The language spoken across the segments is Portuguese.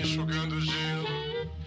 Enxugando gelo,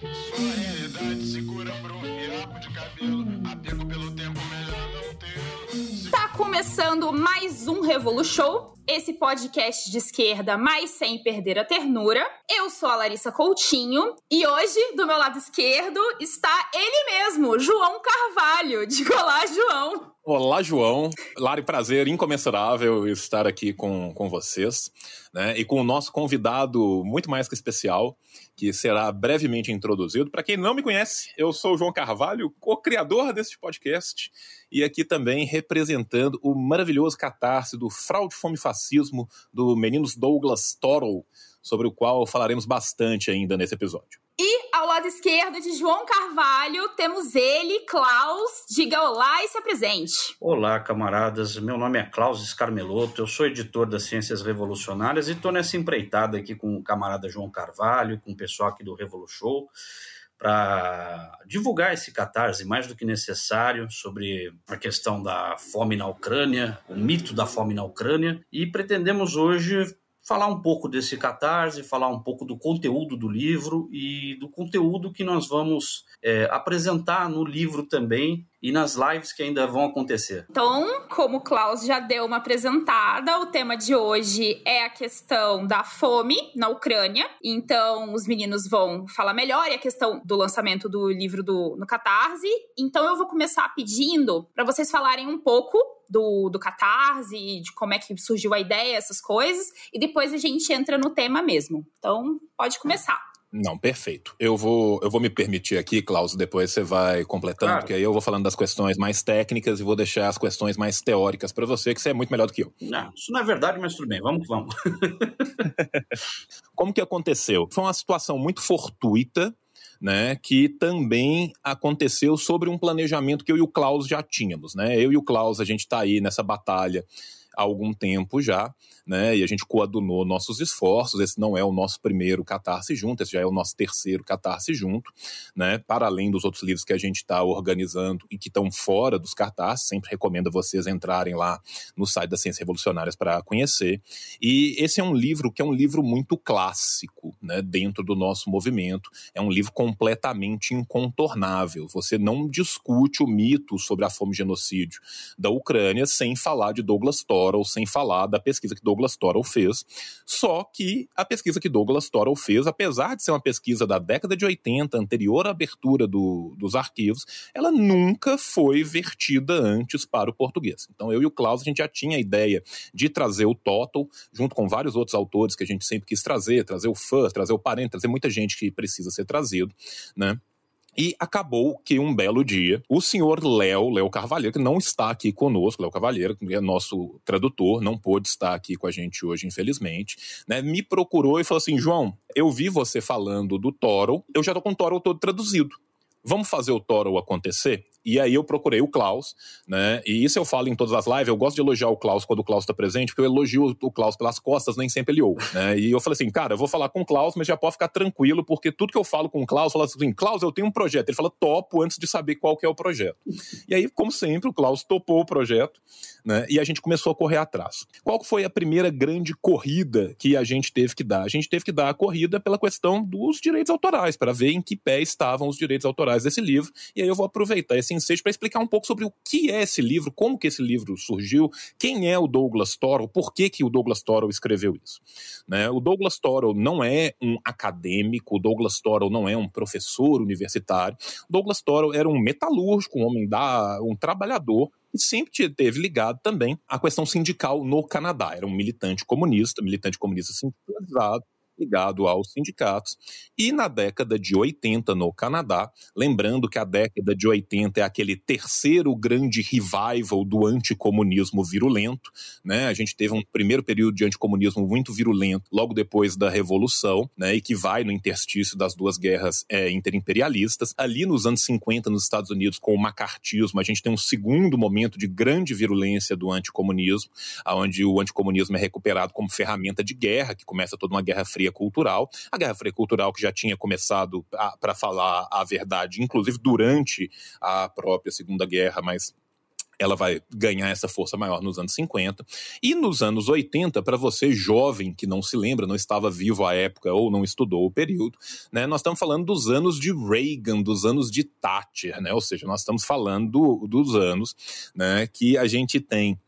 sua realidade se cura por um fiapo de cabelo. Apego pelo tempo, melhor não tê-lo. Tá começando mais um Revolu Show, esse podcast de esquerda, mas sem perder a ternura. Eu sou a Larissa Coutinho e hoje, do meu lado esquerdo, está ele mesmo, João Carvalho. Diga olá, João. Olá, João. Lari, prazer incomensurável estar aqui com, com vocês, né? E com o nosso convidado muito mais que especial, que será brevemente introduzido. Para quem não me conhece, eu sou o João Carvalho, co-criador deste podcast, e aqui também representando o maravilhoso catarse do Fraude, Fome e Fascismo do Meninos Douglas Torrell, sobre o qual falaremos bastante ainda nesse episódio. E ao lado esquerdo de João Carvalho, temos ele, Klaus. Diga olá e se apresente. Olá, camaradas. Meu nome é Klaus Scarmelotto, eu sou editor das Ciências Revolucionárias e estou nessa empreitada aqui com o camarada João Carvalho, com o pessoal aqui do Revolu Show, para divulgar esse catarse mais do que necessário sobre a questão da fome na Ucrânia, o mito da fome na Ucrânia, e pretendemos hoje falar um pouco desse catarse, falar um pouco do conteúdo do livro e do conteúdo que nós vamos é, apresentar no livro também e nas lives que ainda vão acontecer. Então, como o Klaus já deu uma apresentada, o tema de hoje é a questão da fome na Ucrânia. Então, os meninos vão falar melhor e a questão do lançamento do livro do, no Catarse. Então, eu vou começar pedindo para vocês falarem um pouco do, do Catarse, de como é que surgiu a ideia, essas coisas, e depois a gente entra no tema mesmo. Então, pode começar. Não, perfeito. Eu vou, eu vou me permitir aqui, Klaus, depois você vai completando, Claro. porque aí eu vou falando das questões mais técnicas e vou deixar as questões mais teóricas para você, que você é muito melhor do que eu. Não, isso não é verdade, mas tudo bem, vamos que vamos. Como que aconteceu? Foi uma situação muito fortuita, né, que também aconteceu sobre um planejamento que eu e o Klaus já tínhamos, né? Eu e o Klaus, a gente está aí nessa batalha há algum tempo já, né? E a gente coadunou nossos esforços. Esse não é o nosso primeiro catarse junto, esse já é o nosso terceiro catarse junto, né? Para além dos outros livros que a gente está organizando e que estão fora dos catarses, sempre recomendo vocês entrarem lá no site das Ciências Revolucionárias para conhecer. E esse é um livro que é um livro muito clássico, né? Dentro do nosso movimento, é um livro completamente incontornável. Você não discute o mito sobre a fome e genocídio da Ucrânia sem falar de Douglas Torrell, sem falar da pesquisa que Douglas Torrell fez. Só que a pesquisa que Douglas Torrell fez, apesar de ser uma pesquisa da década de 80, anterior à abertura do- dos arquivos, ela nunca foi vertida antes para o português. Então eu e o Klaus, a gente já tinha a ideia de trazer o Total, junto com vários outros autores que a gente sempre quis trazer, trazer o Fã, trazer o Parente, trazer muita gente que precisa ser trazido, né? E acabou que um belo dia, o senhor Léo, Léo Carvalheiro, que não está aqui conosco, Léo Carvalheiro, que é nosso tradutor, não pôde estar aqui com a gente hoje, infelizmente, né, me procurou e falou assim: João, eu vi você falando do Toro, eu já tô com o Toro todo traduzido. Vamos fazer o Toro acontecer? E aí eu procurei o Klaus, né? E isso eu falo em todas as lives. Eu gosto de elogiar o Klaus quando o Klaus tá presente, porque eu elogio o Klaus pelas costas, nem sempre ele ouve, né? E eu falei assim, cara, eu vou falar com o Klaus, mas já pode ficar tranquilo, porque tudo que eu falo com o Klaus, eu falo assim, Klaus, eu tenho um projeto. Ele fala, topo, antes de saber qual que é o projeto. E aí, como sempre, o Klaus topou o projeto, né? E a gente começou a correr atrás. Qual foi a primeira grande corrida que a gente teve que dar? A gente teve que dar a corrida pela questão dos direitos autorais, para ver em que pé estavam os direitos autorais desse livro. E aí eu vou aproveitar esse para explicar um pouco sobre o que é esse livro, como que esse livro surgiu, quem é o Douglas Torrell, por que, que o Douglas Torrell escreveu isso. Né? O Douglas Torrell não é um acadêmico, o Douglas Torrell não é um professor universitário. Douglas Torrell era um metalúrgico, um homem da, um trabalhador e sempre esteve ligado também à questão sindical no Canadá. Era um militante comunista, militante comunista sindicalizado, ligado aos sindicatos. E na década de 80 no Canadá, lembrando que a década de 80 é aquele terceiro grande revival do anticomunismo virulento, né? A gente teve um primeiro período de anticomunismo muito virulento logo depois da Revolução, né? E que vai no interstício das duas guerras é, interimperialistas. Ali nos anos 50 nos Estados Unidos com o macartismo, a gente tem um segundo momento de grande virulência do anticomunismo, onde o anticomunismo é recuperado como ferramenta de guerra, que começa toda uma guerra fria cultural. A Guerra Fria Cultural que já tinha começado para falar a verdade, inclusive durante a própria Segunda Guerra, mas ela vai ganhar essa força maior nos anos 50. E nos anos 80, para você jovem que não se lembra, não estava vivo à época ou não estudou o período, né, nós estamos falando dos anos de Reagan, dos anos de Thatcher, né, ou seja, nós estamos falando do, dos anos né, que a gente tem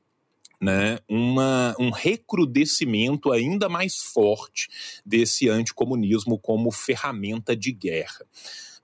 né, uma, um recrudescimento ainda mais forte desse anticomunismo como ferramenta de guerra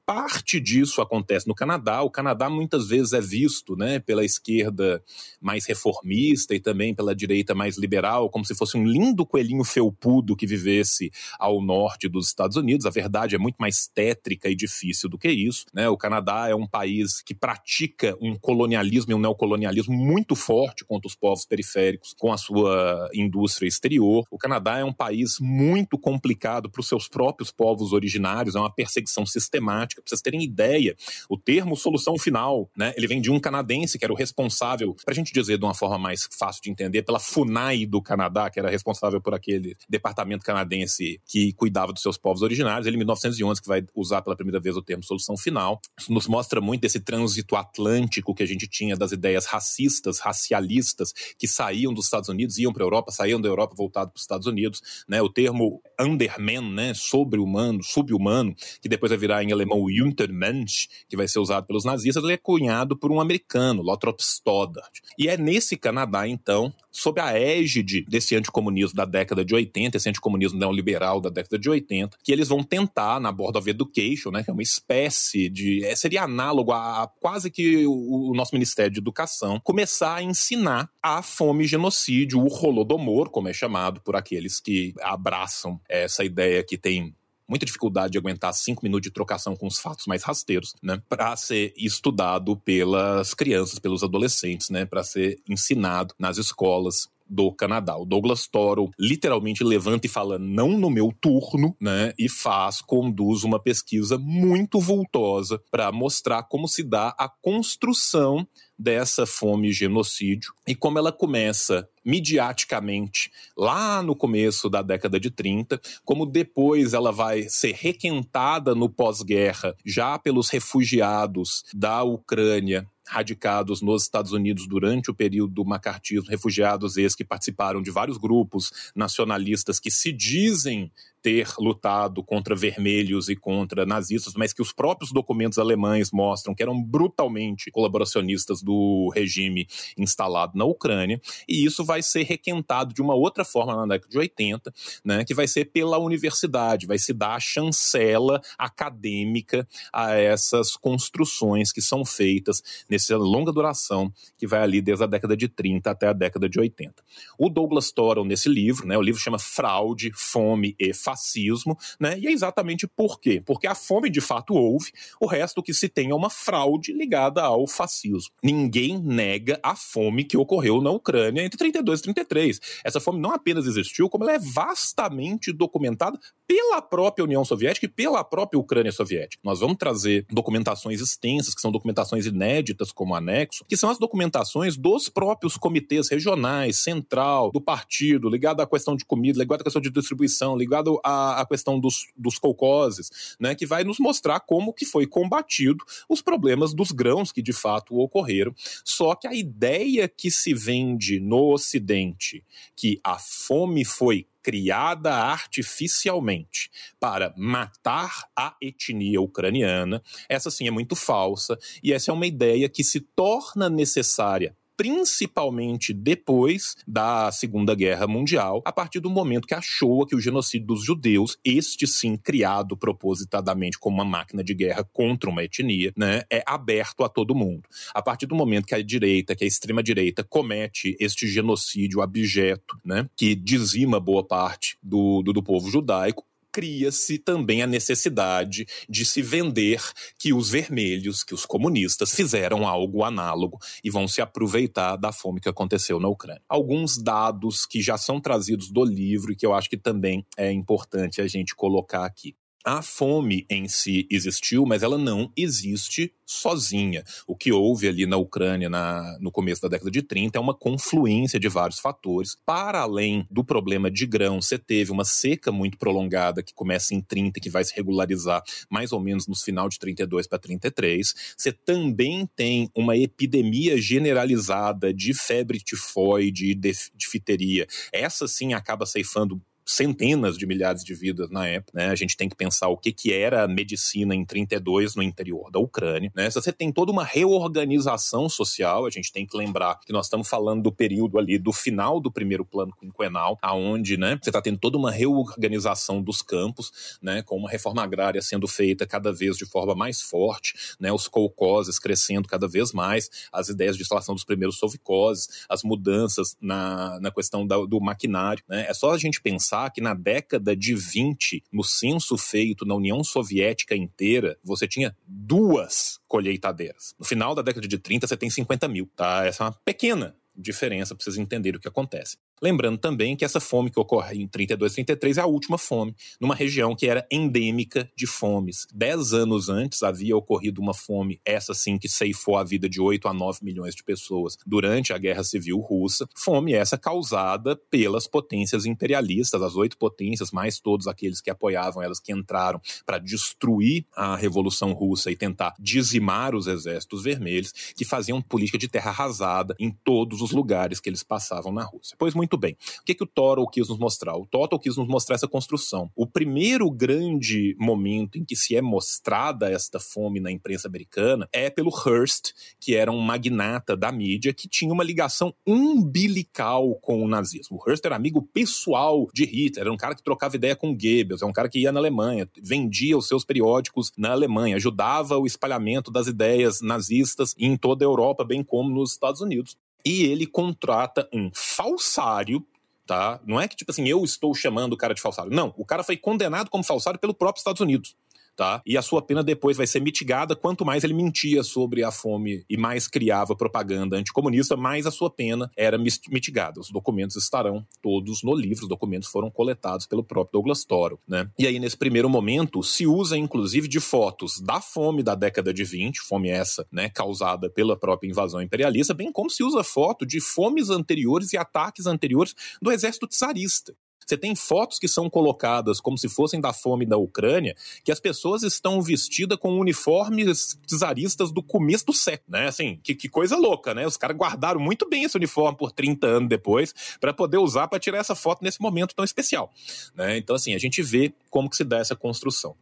parte disso acontece no Canadá. O Canadá muitas vezes é visto né, pela esquerda mais reformista e também pela direita mais liberal, como se fosse um lindo coelhinho felpudo que vivesse ao norte dos Estados Unidos. A verdade é muito mais tétrica e difícil do que isso. Né? O Canadá é um país que pratica um colonialismo e um neocolonialismo muito forte contra os povos periféricos, com a sua indústria exterior. O Canadá é um país muito complicado para os seus próprios povos originários, é uma perseguição sistemática prática. Pra vocês terem ideia, o termo solução final, né, ele vem de um canadense que era o responsável, para a gente dizer de uma forma mais fácil de entender, pela FUNAI do Canadá, que era responsável por aquele departamento canadense que cuidava dos seus povos originários. Ele, em 1911, que vai usar pela primeira vez o termo solução final. Isso nos mostra muito esse trânsito atlântico que a gente tinha das ideias racistas, racialistas, que saíam dos Estados Unidos, iam para a Europa, saíam da Europa, voltado para os Estados Unidos. Né? O termo underman, né, sobre-humano, sub-humano, que depois vai virar em alemão o Untermensch, que vai ser usado pelos nazistas, ele é cunhado por um americano, Lothrop Stoddard. E é nesse Canadá, então, sob a égide desse anticomunismo da década de 80, esse anticomunismo neoliberal da década de 80, que eles vão tentar, na Board of Education, né, que é uma espécie de. É, seria análogo a, a quase que o, o, nosso Ministério de Educação, começar a ensinar a fome e genocídio, o Holodomor, como é chamado por aqueles que abraçam essa ideia que tem muita dificuldade de aguentar cinco minutos de trocação com os fatos mais rasteiros, né, para ser estudado pelas crianças, pelos adolescentes, né, para ser ensinado nas escolas do Canadá. O Douglas Toro literalmente levanta e fala não no meu turno, né? E faz, conduz uma pesquisa muito vultosa para mostrar como se dá a construção dessa fome e genocídio e como ela começa midiaticamente lá no começo da década de 30, como depois ela vai ser requentada no pós-guerra já pelos refugiados da Ucrânia radicados nos Estados Unidos durante o período do macartismo, refugiados esses que participaram de vários grupos nacionalistas que se dizem ter lutado contra vermelhos e contra nazistas, mas que os próprios documentos alemães mostram que eram brutalmente colaboracionistas do regime instalado na Ucrânia, e isso vai ser requentado de uma outra forma na década de 80, né, que vai ser pela universidade, vai se dar a chancela acadêmica a essas construções que são feitas nessa longa duração que vai ali desde a década de 30 até a década de 80. O Douglas Toron, nesse livro, né, o livro chama Fraude, Fome e Fascismo, fascismo, né? E é exatamente por quê? Porque a fome de fato houve, o resto que se tem é uma fraude ligada ao fascismo. Ninguém nega a fome que ocorreu na Ucrânia entre 32 e 33. Essa fome não apenas existiu, como ela é vastamente documentada pela própria União Soviética e pela própria Ucrânia Soviética. Nós vamos trazer documentações extensas, que são documentações inéditas como anexo, que são as documentações dos próprios comitês regionais, central, do partido, ligado à questão de comida, ligado à questão de distribuição, ligado a, a questão dos, dos colcoses, né, que vai nos mostrar como que foi combatido os problemas dos grãos que de fato ocorreram. Só que a ideia que se vende no Ocidente, que a fome foi criada artificialmente para matar a etnia ucraniana, essa sim é muito falsa e essa é uma ideia que se torna necessária principalmente depois da Segunda Guerra Mundial, a partir do momento que achou que o genocídio dos judeus, este sim criado propositadamente como uma máquina de guerra contra uma etnia, né, é aberto a todo mundo. A partir do momento que a direita, que a extrema direita comete este genocídio abjeto, né, que dizima boa parte do, do, do povo judaico, cria-se também a necessidade de se vender que os vermelhos, que os comunistas fizeram algo análogo e vão se aproveitar da fome que aconteceu na Ucrânia. Alguns dados que já são trazidos do livro e que eu acho que também é importante a gente colocar aqui. A fome em si existiu, mas ela não existe sozinha. O que houve ali na Ucrânia na, no começo da década de 30 é uma confluência de vários fatores. Para além do problema de grão, você teve uma seca muito prolongada que começa em 30 que vai se regularizar mais ou menos no final de 32 para 33. Você também tem uma epidemia generalizada de febre tifoide e difteria. Essa sim acaba ceifando centenas de milhares de vidas na época, né? A gente tem que pensar o que, que era a medicina em 32 no interior da Ucrânia, né? Você tem toda uma reorganização social, a gente tem que lembrar que nós estamos falando do período ali do final do primeiro plano quinquenal, aonde, né, você está tendo toda uma reorganização dos campos, né, com uma reforma agrária sendo feita cada vez de forma mais forte, né, os colcoses crescendo cada vez mais, as ideias de instalação dos primeiros sovicoses, as mudanças na, na questão da, do maquinário, né? É só a gente pensar pensar que na década de 20, no censo feito na União Soviética inteira, você tinha duas colheitadeiras. No final da década de 30, você tem 50 mil, tá? Essa é uma pequena diferença para vocês entenderem o que acontece. Lembrando também que essa fome que ocorre em 32 e 33 é a última fome, numa região que era endêmica de fomes. Dez anos antes havia ocorrido uma fome, essa sim, que ceifou a vida de 8 a 9 milhões de pessoas durante a Guerra Civil Russa. Fome essa causada pelas potências imperialistas, as oito potências, mais todos aqueles que apoiavam elas, que entraram para destruir a Revolução Russa e tentar dizimar os exércitos vermelhos, que faziam política de terra arrasada em todos os lugares que eles passavam na Rússia. Pois muito bem. O que, que o Toro quis nos mostrar? O Toro quis nos mostrar essa construção. O primeiro grande momento em que se é mostrada esta fome na imprensa americana é pelo Hearst, que era um magnata da mídia que tinha uma ligação umbilical com o nazismo. O Hearst era amigo pessoal de Hitler, era um cara que trocava ideia com Goebbels, é um cara que ia na Alemanha, vendia os seus periódicos na Alemanha, ajudava o espalhamento das ideias nazistas em toda a Europa, bem como nos Estados Unidos e ele contrata um falsário tá? Não é que, tipo assim, eu estou chamando o cara de falsário. Não, o cara foi condenado como falsário pelo próprio Estados Unidos tá? E a sua pena depois vai ser mitigada quanto mais ele mentia sobre a fome e mais criava propaganda anticomunista, mais a sua pena era mitigada. Os documentos estarão todos no livro, os documentos foram coletados pelo próprio Douglas Toro, né? E aí nesse primeiro momento se usa inclusive de fotos da fome da década de 20, fome essa, né, causada pela própria invasão imperialista, bem como se usa foto de fomes anteriores e ataques anteriores do exército czarista. Você tem fotos que são colocadas como se fossem da fome da Ucrânia, que as pessoas estão vestidas com uniformes czaristas do começo do século, né? Assim, que, que coisa louca, né? Os caras guardaram muito bem esse uniforme por 30 anos depois para poder usar para tirar essa foto nesse momento tão especial, né? Então, assim, a gente vê como que se dá essa construção.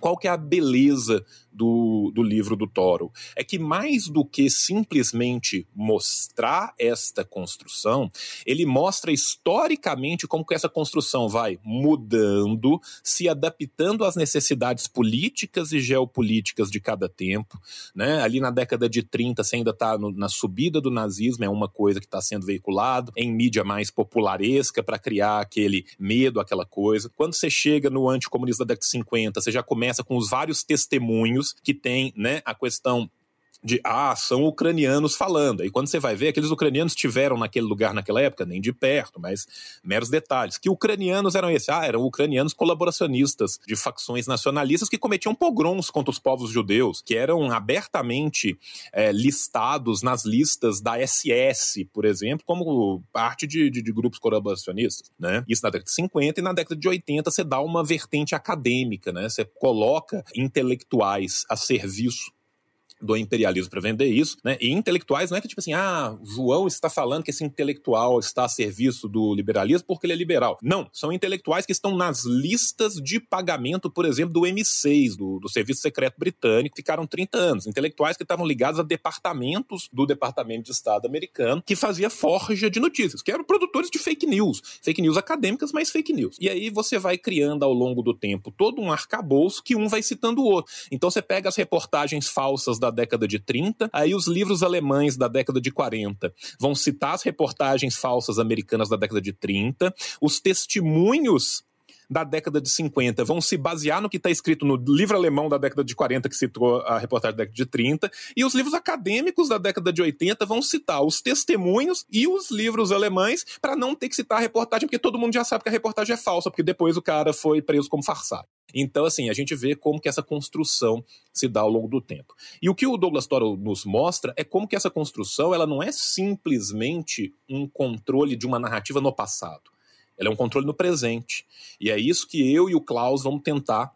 Qual que é a beleza do, do livro do Toro? É que mais do que simplesmente mostrar esta construção, ele mostra historicamente como que essa construção vai mudando, se adaptando às necessidades políticas e geopolíticas de cada tempo. Né? Ali na década de 30, você ainda está na subida do nazismo, é uma coisa que está sendo veiculado em mídia mais popularesca para criar aquele medo, aquela coisa. Quando você chega no anticomunismo da década de 50, você já começa com os vários testemunhos que tem, né, a questão de ah, são ucranianos falando. E quando você vai ver, aqueles ucranianos tiveram naquele lugar naquela época, nem de perto, mas meros detalhes. Que ucranianos eram esses? Ah, eram ucranianos colaboracionistas de facções nacionalistas que cometiam pogroms contra os povos judeus, que eram abertamente é, listados nas listas da SS, por exemplo, como parte de, de, de grupos colaboracionistas. Né? Isso na década de 50 e na década de 80 você dá uma vertente acadêmica, né? Você coloca intelectuais a serviço do imperialismo para vender isso, né? E intelectuais não é que tipo assim, ah, João está falando que esse intelectual está a serviço do liberalismo porque ele é liberal. Não, são intelectuais que estão nas listas de pagamento, por exemplo, do M6, do, do Serviço Secreto Britânico, ficaram 30 anos. Intelectuais que estavam ligados a departamentos do Departamento de Estado americano que fazia forja de notícias, que eram produtores de fake news, fake news acadêmicas, mas fake news. E aí você vai criando ao longo do tempo todo um arcabouço que um vai citando o outro. Então você pega as reportagens falsas da década de 30, aí os livros alemães da década de 40 vão citar as reportagens falsas americanas da década de 30, os testemunhos da década de 50 vão se basear no que está escrito no livro alemão da década de 40, que citou a reportagem da década de 30, e os livros acadêmicos da década de 80 vão citar os testemunhos e os livros alemães para não ter que citar a reportagem, porque todo mundo já sabe que a reportagem é falsa, porque depois o cara foi preso como farsário. Então, assim, a gente vê como que essa construção se dá ao longo do tempo. E o que o Douglas Toro nos mostra é como que essa construção ela não é simplesmente um controle de uma narrativa no passado. Ela é um controle no presente. E é isso que eu e o Klaus vamos tentar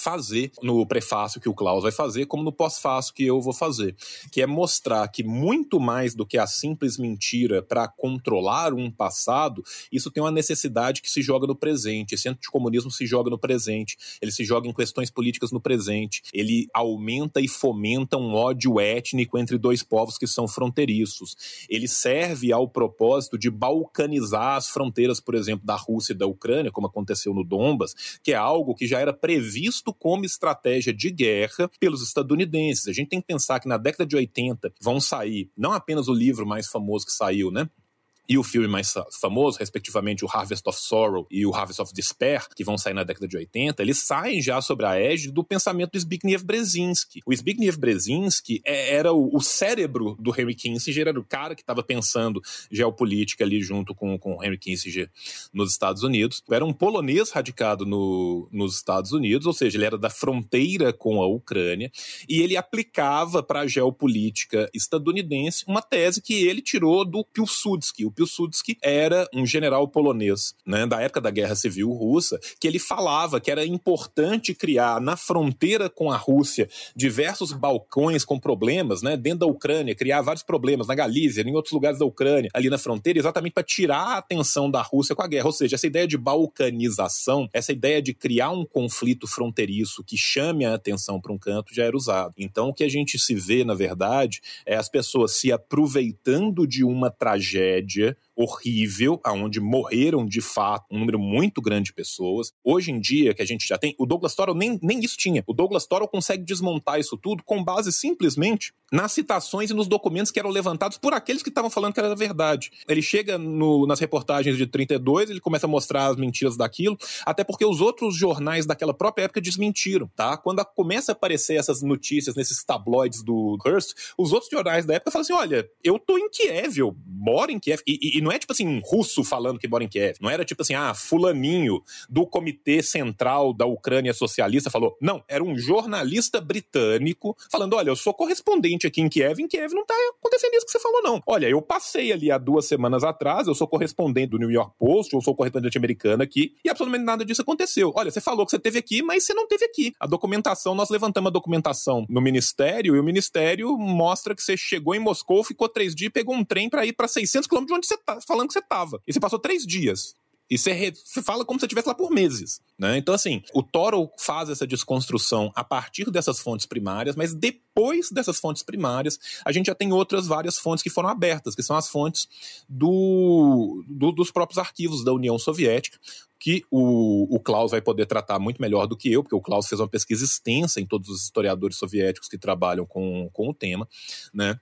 fazer no prefácio que o Klaus vai fazer, como no pós-fácio que eu vou fazer, que é mostrar que muito mais do que a simples mentira para controlar um passado, isso tem uma necessidade que se joga no presente. Esse anticomunismo se joga no presente, ele se joga em questões políticas no presente, ele aumenta e fomenta um ódio étnico entre dois povos que são fronteiriços. Ele serve ao propósito de balcanizar as fronteiras, por exemplo, da Rússia e da Ucrânia, como aconteceu no Donbas, que é algo que já era previsto visto como estratégia de guerra pelos estadunidenses. A gente tem que pensar que na década de 80 vão sair não apenas o livro mais famoso que saiu, né? E o filme mais famoso, respectivamente o Harvest of Sorrow e o Harvest of Despair, que vão sair na década de 80, eles saem já sobre a égide do pensamento do Zbigniew Brzezinski. O Zbigniew Brzezinski é, era o, cérebro do Henry Kissinger, era o cara que estava pensando geopolítica ali junto com, com o Henry Kissinger nos Estados Unidos. Era um polonês radicado no, nos Estados Unidos, ou seja, ele era da fronteira com a Ucrânia, e ele aplicava para a geopolítica estadunidense uma tese que ele tirou do Pilsudski. O Pilsudski era um general polonês, né, da época da Guerra Civil Russa, que ele falava que era importante criar na fronteira com a Rússia diversos balcões com problemas, né, dentro da Ucrânia, criar vários problemas na Galícia, em outros lugares da Ucrânia, ali na fronteira, exatamente para tirar a atenção da Rússia com a guerra. Ou seja, essa ideia de balcanização, essa ideia de criar um conflito fronteiriço que chame a atenção para um canto já era usado. Então, o que a gente se vê, na verdade, é as pessoas se aproveitando de uma tragédia Folge horrível, aonde morreram de fato um número muito grande de pessoas. Hoje em dia, que a gente já tem, o Douglas Toro nem, nem isso tinha. O Douglas Toro consegue desmontar isso tudo com base simplesmente nas citações e nos documentos que eram levantados por aqueles que estavam falando que era verdade. Ele chega no, nas reportagens de 32, ele começa a mostrar as mentiras daquilo, até porque os outros jornais daquela própria época desmentiram, tá? Quando começa a aparecer essas notícias nesses tabloides do Hearst, os outros jornais da época falam assim: olha, eu tô em Kiev, eu moro em Kiev, e, e não é tipo assim, um russo falando que mora em Kiev. Não era tipo assim, ah, fulaninho do Comitê Central da Ucrânia Socialista falou. Não, era um jornalista britânico falando: olha, eu sou correspondente aqui em Kiev, em Kiev não tá acontecendo isso que você falou, não. Olha, eu passei ali há duas semanas atrás, eu sou correspondente do New York Post, eu sou correspondente americano aqui, e absolutamente nada disso aconteceu. Olha, você falou que você teve aqui, mas você não teve aqui. A documentação, nós levantamos a documentação no ministério, e o ministério mostra que você chegou em Moscou, ficou três dias, pegou um trem para ir para 600 quilômetros de onde você tá falando que você tava. E você passou três dias. E você, re... você fala como se você estivesse lá por meses. Né? Então, assim, o Toro faz essa desconstrução a partir dessas fontes primárias, mas depois dessas fontes primárias, a gente já tem outras várias fontes que foram abertas, que são as fontes do, do dos próprios arquivos da União Soviética, que o, o Klaus vai poder tratar muito melhor do que eu, porque o Klaus fez uma pesquisa extensa em todos os historiadores soviéticos que trabalham com, com o tema, né?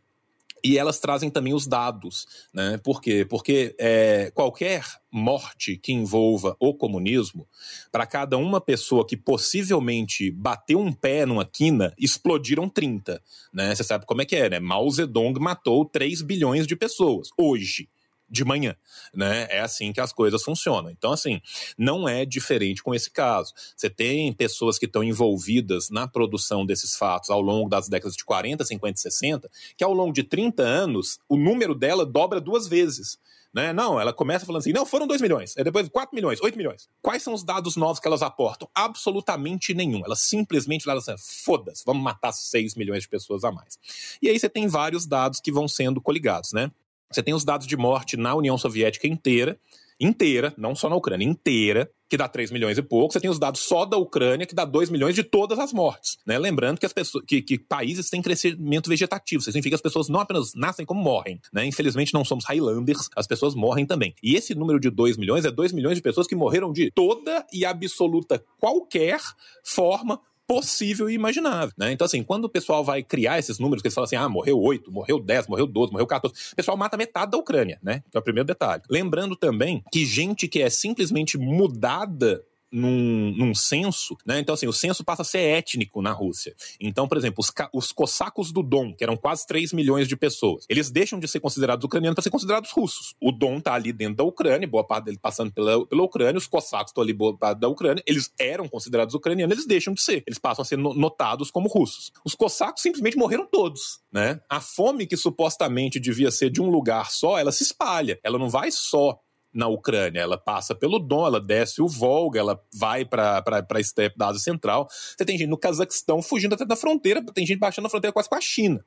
E elas trazem também os dados, né? Por quê? Porque é, qualquer morte que envolva o comunismo, para cada uma pessoa que possivelmente bateu um pé numa quina, explodiram 30. Né? Você sabe como é que é, né? Mao Zedong matou 3 bilhões de pessoas hoje de manhã, né? É assim que as coisas funcionam. Então, assim, não é diferente com esse caso. Você tem pessoas que estão envolvidas na produção desses fatos ao longo das décadas de 40, 50 e 60, que ao longo de 30 anos, o número dela dobra duas vezes. Né? Não, ela começa falando assim, não, foram 2 milhões, é depois 4 milhões, 8 milhões. Quais são os dados novos que elas aportam? Absolutamente nenhum. Elas simplesmente falam assim, foda-se, vamos matar 6 milhões de pessoas a mais. E aí você tem vários dados que vão sendo coligados, né? Você tem os dados de morte na União Soviética inteira, inteira, não só na Ucrânia, inteira, que dá 3 milhões e pouco. Você tem os dados só da Ucrânia, que dá 2 milhões de todas as mortes. Né? Lembrando que, as pessoas, que, que países têm crescimento vegetativo. Isso significa que as pessoas não apenas nascem como morrem. Né? Infelizmente, não somos Highlanders, as pessoas morrem também. E esse número de 2 milhões é 2 milhões de pessoas que morreram de toda e absoluta qualquer forma possível e imaginável, né? Então, assim, quando o pessoal vai criar esses números, que eles falam assim, ah, morreu 8, morreu 10, morreu 12, morreu 14, o pessoal mata metade da Ucrânia, né? Que é o primeiro detalhe. Lembrando também que gente que é simplesmente mudada num, num censo, né? Então, assim, o censo passa a ser étnico na Rússia. Então, por exemplo, os, os cossacos do Dom, que eram quase 3 milhões de pessoas, eles deixam de ser considerados ucranianos para ser considerados russos. O Dom tá ali dentro da Ucrânia, boa parte dele passando pela, pela Ucrânia, os cossacos estão ali boa parte da Ucrânia, eles eram considerados ucranianos, eles deixam de ser. Eles passam a ser notados como russos. Os cossacos simplesmente morreram todos, né? A fome que supostamente devia ser de um lugar só, ela se espalha. Ela não vai só na Ucrânia. Ela passa pelo Don, ela desce o Volga, ela vai para a estepe da Ásia Central. Você tem gente no Cazaquistão fugindo até da fronteira, tem gente baixando a fronteira quase com a China.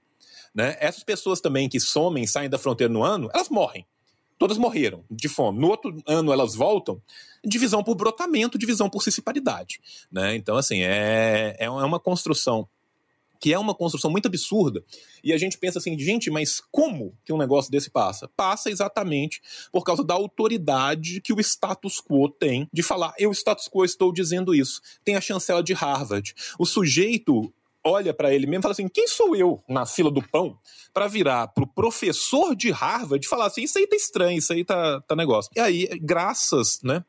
Né? Essas pessoas também que somem, saem da fronteira no ano, elas morrem. Todas morreram de fome. No outro ano elas voltam, divisão por brotamento, divisão por cissiparidade. Né? Então, assim, é, é uma construção que é uma construção muito absurda. E a gente pensa assim, gente, mas como que um negócio desse passa? Passa exatamente por causa da autoridade que o status quo tem de falar, eu, status quo, estou dizendo isso. Tem a chancela de Harvard. O sujeito olha para ele mesmo e fala assim: quem sou eu na fila do pão para virar pro professor de Harvard e falar assim: isso aí tá estranho, isso aí tá, tá negócio. E aí, graças, né?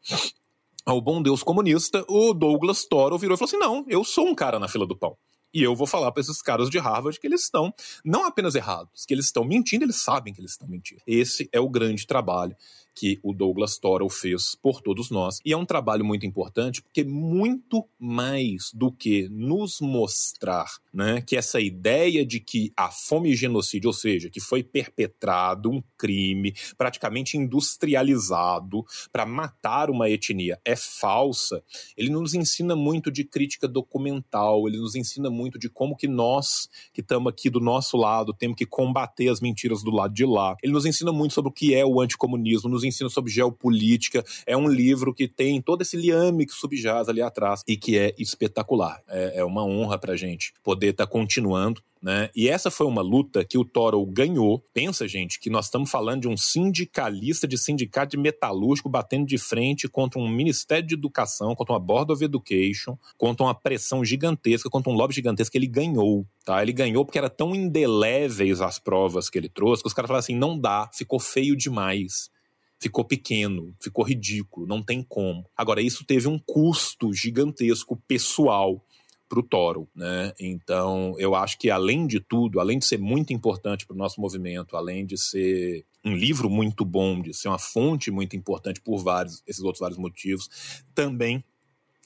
Ao bom Deus comunista, o Douglas Toro virou e falou assim: não, eu sou um cara na fila do pão. E eu vou falar para esses caras de Harvard que eles estão não apenas errados, que eles estão mentindo, eles sabem que eles estão mentindo. Esse é o grande trabalho que o Douglas Torrell fez por todos nós. E é um trabalho muito importante, porque muito mais do que nos mostrar né, que essa ideia de que a fome e genocídio, ou seja, que foi perpetrado um crime praticamente industrializado para matar uma etnia, é falsa, ele nos ensina muito de crítica documental, ele nos ensina muito de como que nós, que estamos aqui do nosso lado, temos que combater as mentiras do lado de lá. Ele nos ensina muito sobre o que é o anticomunismo, nos ensina sobre geopolítica. É um livro que tem todo esse liame que subjaz ali atrás e que é espetacular. É, é uma honra pra gente poder estar tá continuando né? E essa foi uma luta que o Toro ganhou. Pensa, gente, que nós estamos falando de um sindicalista de sindicato de metalúrgico batendo de frente contra um Ministério de Educação, contra uma Board of Education, contra uma pressão gigantesca, contra um lobby gigantesco ele ganhou. Tá? Ele ganhou porque era tão indeléveis as provas que ele trouxe que os caras falaram assim: não dá, ficou feio demais ficou pequeno, ficou ridículo, não tem como. Agora, isso teve um custo gigantesco pessoal para o Toro, né? Então, eu acho que além de tudo, além de ser muito importante para o nosso movimento, além de ser um livro muito bom, de ser uma fonte muito importante por vários esses outros vários motivos, também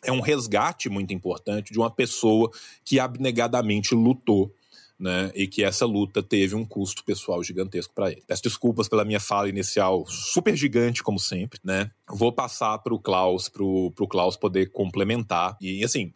é um resgate muito importante de uma pessoa que abnegadamente lutou né, e que essa luta teve um custo pessoal gigantesco para ele. Peço desculpas pela minha fala inicial super gigante, como sempre, né? Vou passar para o Klaus, para o Klaus poder complementar. E assim,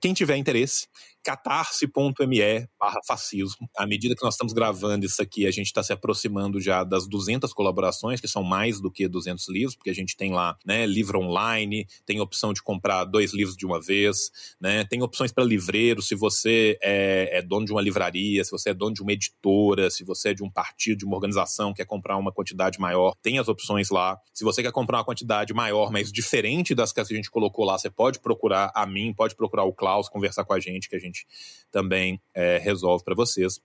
quem tiver interesse, catarse.me barra fascismo. À medida que nós estamos gravando isso aqui, a gente está se aproximando já das 200 colaborações, que são mais do que 200 livros, porque a gente tem lá né, livro online, tem opção de comprar dois livros de uma vez, né, tem opções para livreiro, se você é, é, dono de uma livraria, se você é dono de uma editora, se você é de um partido, de uma organização, quer comprar uma quantidade maior, tem as opções lá. Se você quer comprar uma quantidade maior, mas diferente das que a gente colocou lá, você pode procurar a mim, pode procurar o Klaus, conversar com a gente, que a gente gente também é, resolve para vocês.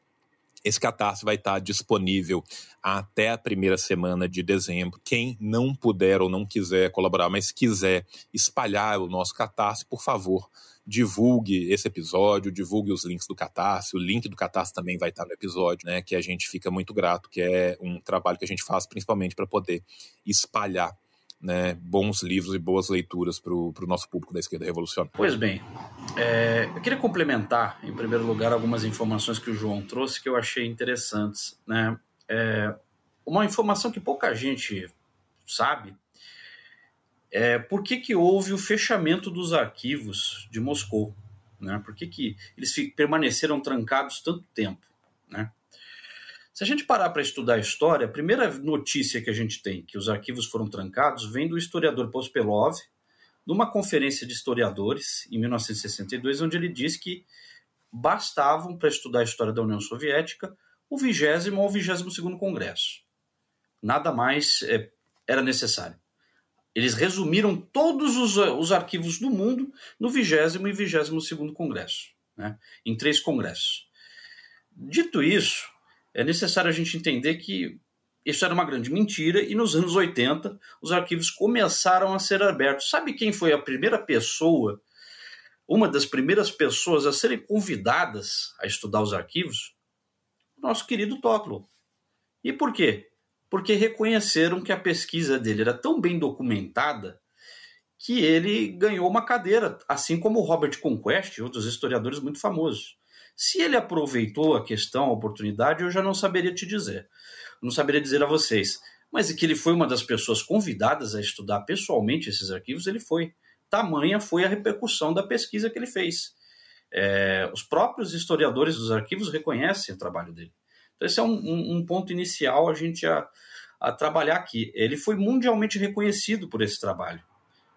Esse catarse vai estar disponível até a primeira semana de dezembro. Quem não puder ou não quiser colaborar, mas quiser espalhar o nosso catarse, por favor, divulgue esse episódio, divulgue os links do Catarse. O link do Catarse também vai estar no episódio, né? Que a gente fica muito grato, que é um trabalho que a gente faz principalmente para poder espalhar né, bons livros e boas leituras para o nosso público da esquerda revolucionária. Pois bem, é, eu queria complementar, em primeiro lugar, algumas informações que o João trouxe que eu achei interessantes. Né? É, uma informação que pouca gente sabe é por que, que houve o fechamento dos arquivos de Moscou. Né? Por que, que eles permaneceram trancados tanto tempo? Né? Se a gente parar para estudar a história, a primeira notícia que a gente tem que os arquivos foram trancados vem do historiador Pospelov, numa conferência de historiadores em 1962, onde ele diz que bastavam para estudar a história da União Soviética o vigésimo ou vigésimo segundo congresso. Nada mais é, era necessário. Eles resumiram todos os, os arquivos do mundo no vigésimo e vigésimo segundo congresso, né, em três congressos. Dito isso, é necessário a gente entender que isso era uma grande mentira, e nos anos 80 os arquivos começaram a ser abertos. Sabe quem foi a primeira pessoa, uma das primeiras pessoas a serem convidadas a estudar os arquivos? Nosso querido Toclo. E por quê? Porque reconheceram que a pesquisa dele era tão bem documentada que ele ganhou uma cadeira, assim como Robert Conquest e outros historiadores muito famosos. Se ele aproveitou a questão, a oportunidade, eu já não saberia te dizer não saberia dizer a vocês. Mas que ele foi uma das pessoas convidadas a estudar pessoalmente esses arquivos, ele foi. Tamanha foi a repercussão da pesquisa que ele fez. É, os próprios historiadores dos arquivos reconhecem o trabalho dele. Então, esse é um, um, um ponto inicial a gente a, a, trabalhar aqui. Ele foi mundialmente reconhecido por esse trabalho.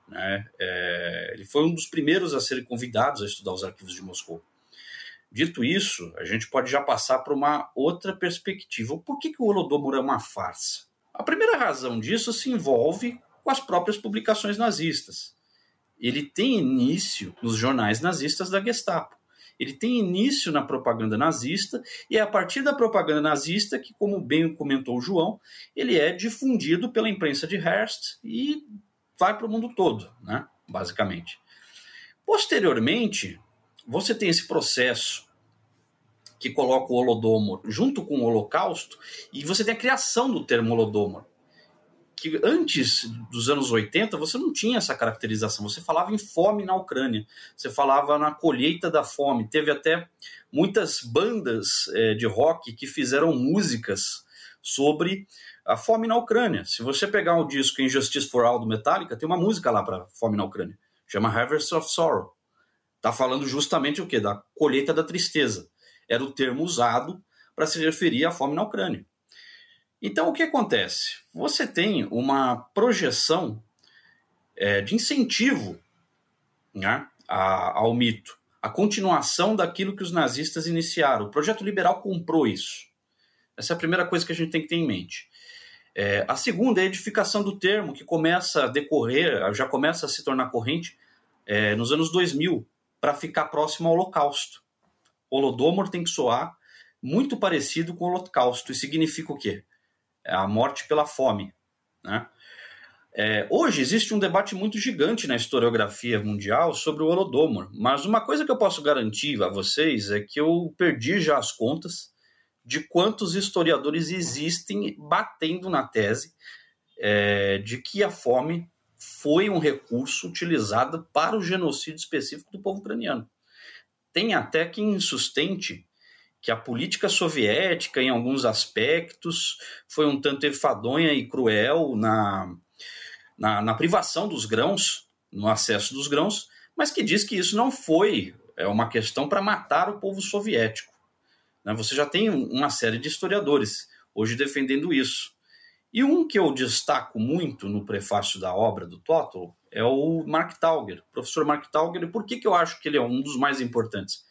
Né? É, ele foi um dos primeiros a serem convidados a estudar os arquivos de Moscou. Dito isso, a gente pode já passar para uma outra perspectiva. Por que, que o Holodomor é uma farsa? A primeira razão disso se envolve com as próprias publicações nazistas. Ele tem início nos jornais nazistas da Gestapo. Ele tem início na propaganda nazista e é a partir da propaganda nazista que, como bem comentou o João, ele é difundido pela imprensa de Hearst e vai para o mundo todo, né? basicamente. Posteriormente, você tem esse processo que coloca o Holodomor junto com o Holocausto, e você tem a criação do termo Holodomor. Que antes dos anos 80 você não tinha essa caracterização, você falava em fome na Ucrânia, você falava na colheita da fome. Teve até muitas bandas é, de rock que fizeram músicas sobre a fome na Ucrânia. Se você pegar o disco Injustice for All do Metallica, tem uma música lá para fome na Ucrânia, chama Harvest of Sorrow. Está falando justamente o que? Da colheita da tristeza. Era o termo usado para se referir à fome na Ucrânia. Então, o que acontece? Você tem uma projeção é, de incentivo né, a, ao mito, a continuação daquilo que os nazistas iniciaram. O projeto liberal comprou isso. Essa é a primeira coisa que a gente tem que ter em mente. É, a segunda é a edificação do termo, que começa a decorrer, já começa a se tornar corrente é, nos anos 2000, para ficar próximo ao Holocausto. Holodomor tem que soar muito parecido com o Holocausto, e significa o quê? É a morte pela fome. Né? É, hoje existe um debate muito gigante na historiografia mundial sobre o Holodomor, mas uma coisa que eu posso garantir a vocês é que eu perdi já as contas de quantos historiadores existem batendo na tese é, de que a fome foi um recurso utilizado para o genocídio específico do povo ucraniano. Tem até quem sustente que a política soviética, em alguns aspectos, foi um tanto enfadonha e cruel na, na, na privação dos grãos, no acesso dos grãos, mas que diz que isso não foi é uma questão para matar o povo soviético. Né? Você já tem uma série de historiadores hoje defendendo isso. E um que eu destaco muito no prefácio da obra do Total é o Mark Tauger, professor Mark Tauger. E por que, que eu acho que ele é um dos mais importantes?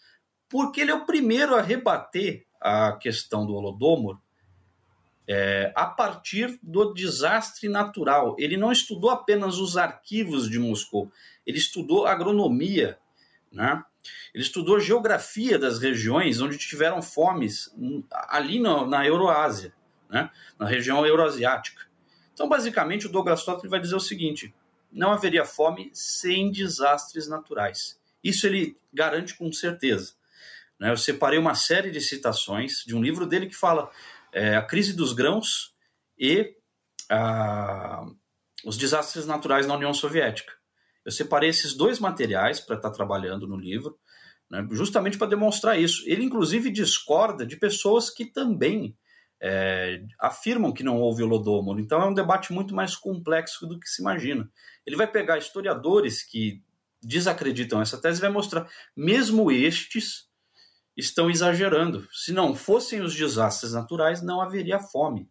Porque ele é o primeiro a rebater a questão do Holodomor é, a partir do desastre natural. Ele não estudou apenas os arquivos de Moscou, ele estudou agronomia, né? ele estudou geografia das regiões onde tiveram fomes hum, ali na, na Euroásia né, na região euroasiática. Então, basicamente, o Douglas Todd vai dizer o seguinte: não haveria fome sem desastres naturais. Isso ele garante com certeza. Né? Eu separei uma série de citações de um livro dele que fala é, a crise dos grãos e a, os desastres naturais na União Soviética. Eu separei esses dois materiais para estar tá trabalhando no livro, né, justamente para demonstrar isso. Ele, inclusive, discorda de pessoas que também é, afirmam que não houve Holodomor. Então é um debate muito mais complexo do que se imagina. Ele vai pegar historiadores que desacreditam essa tese e vai mostrar, mesmo estes estão exagerando. Se não fossem os desastres naturais, não haveria fome.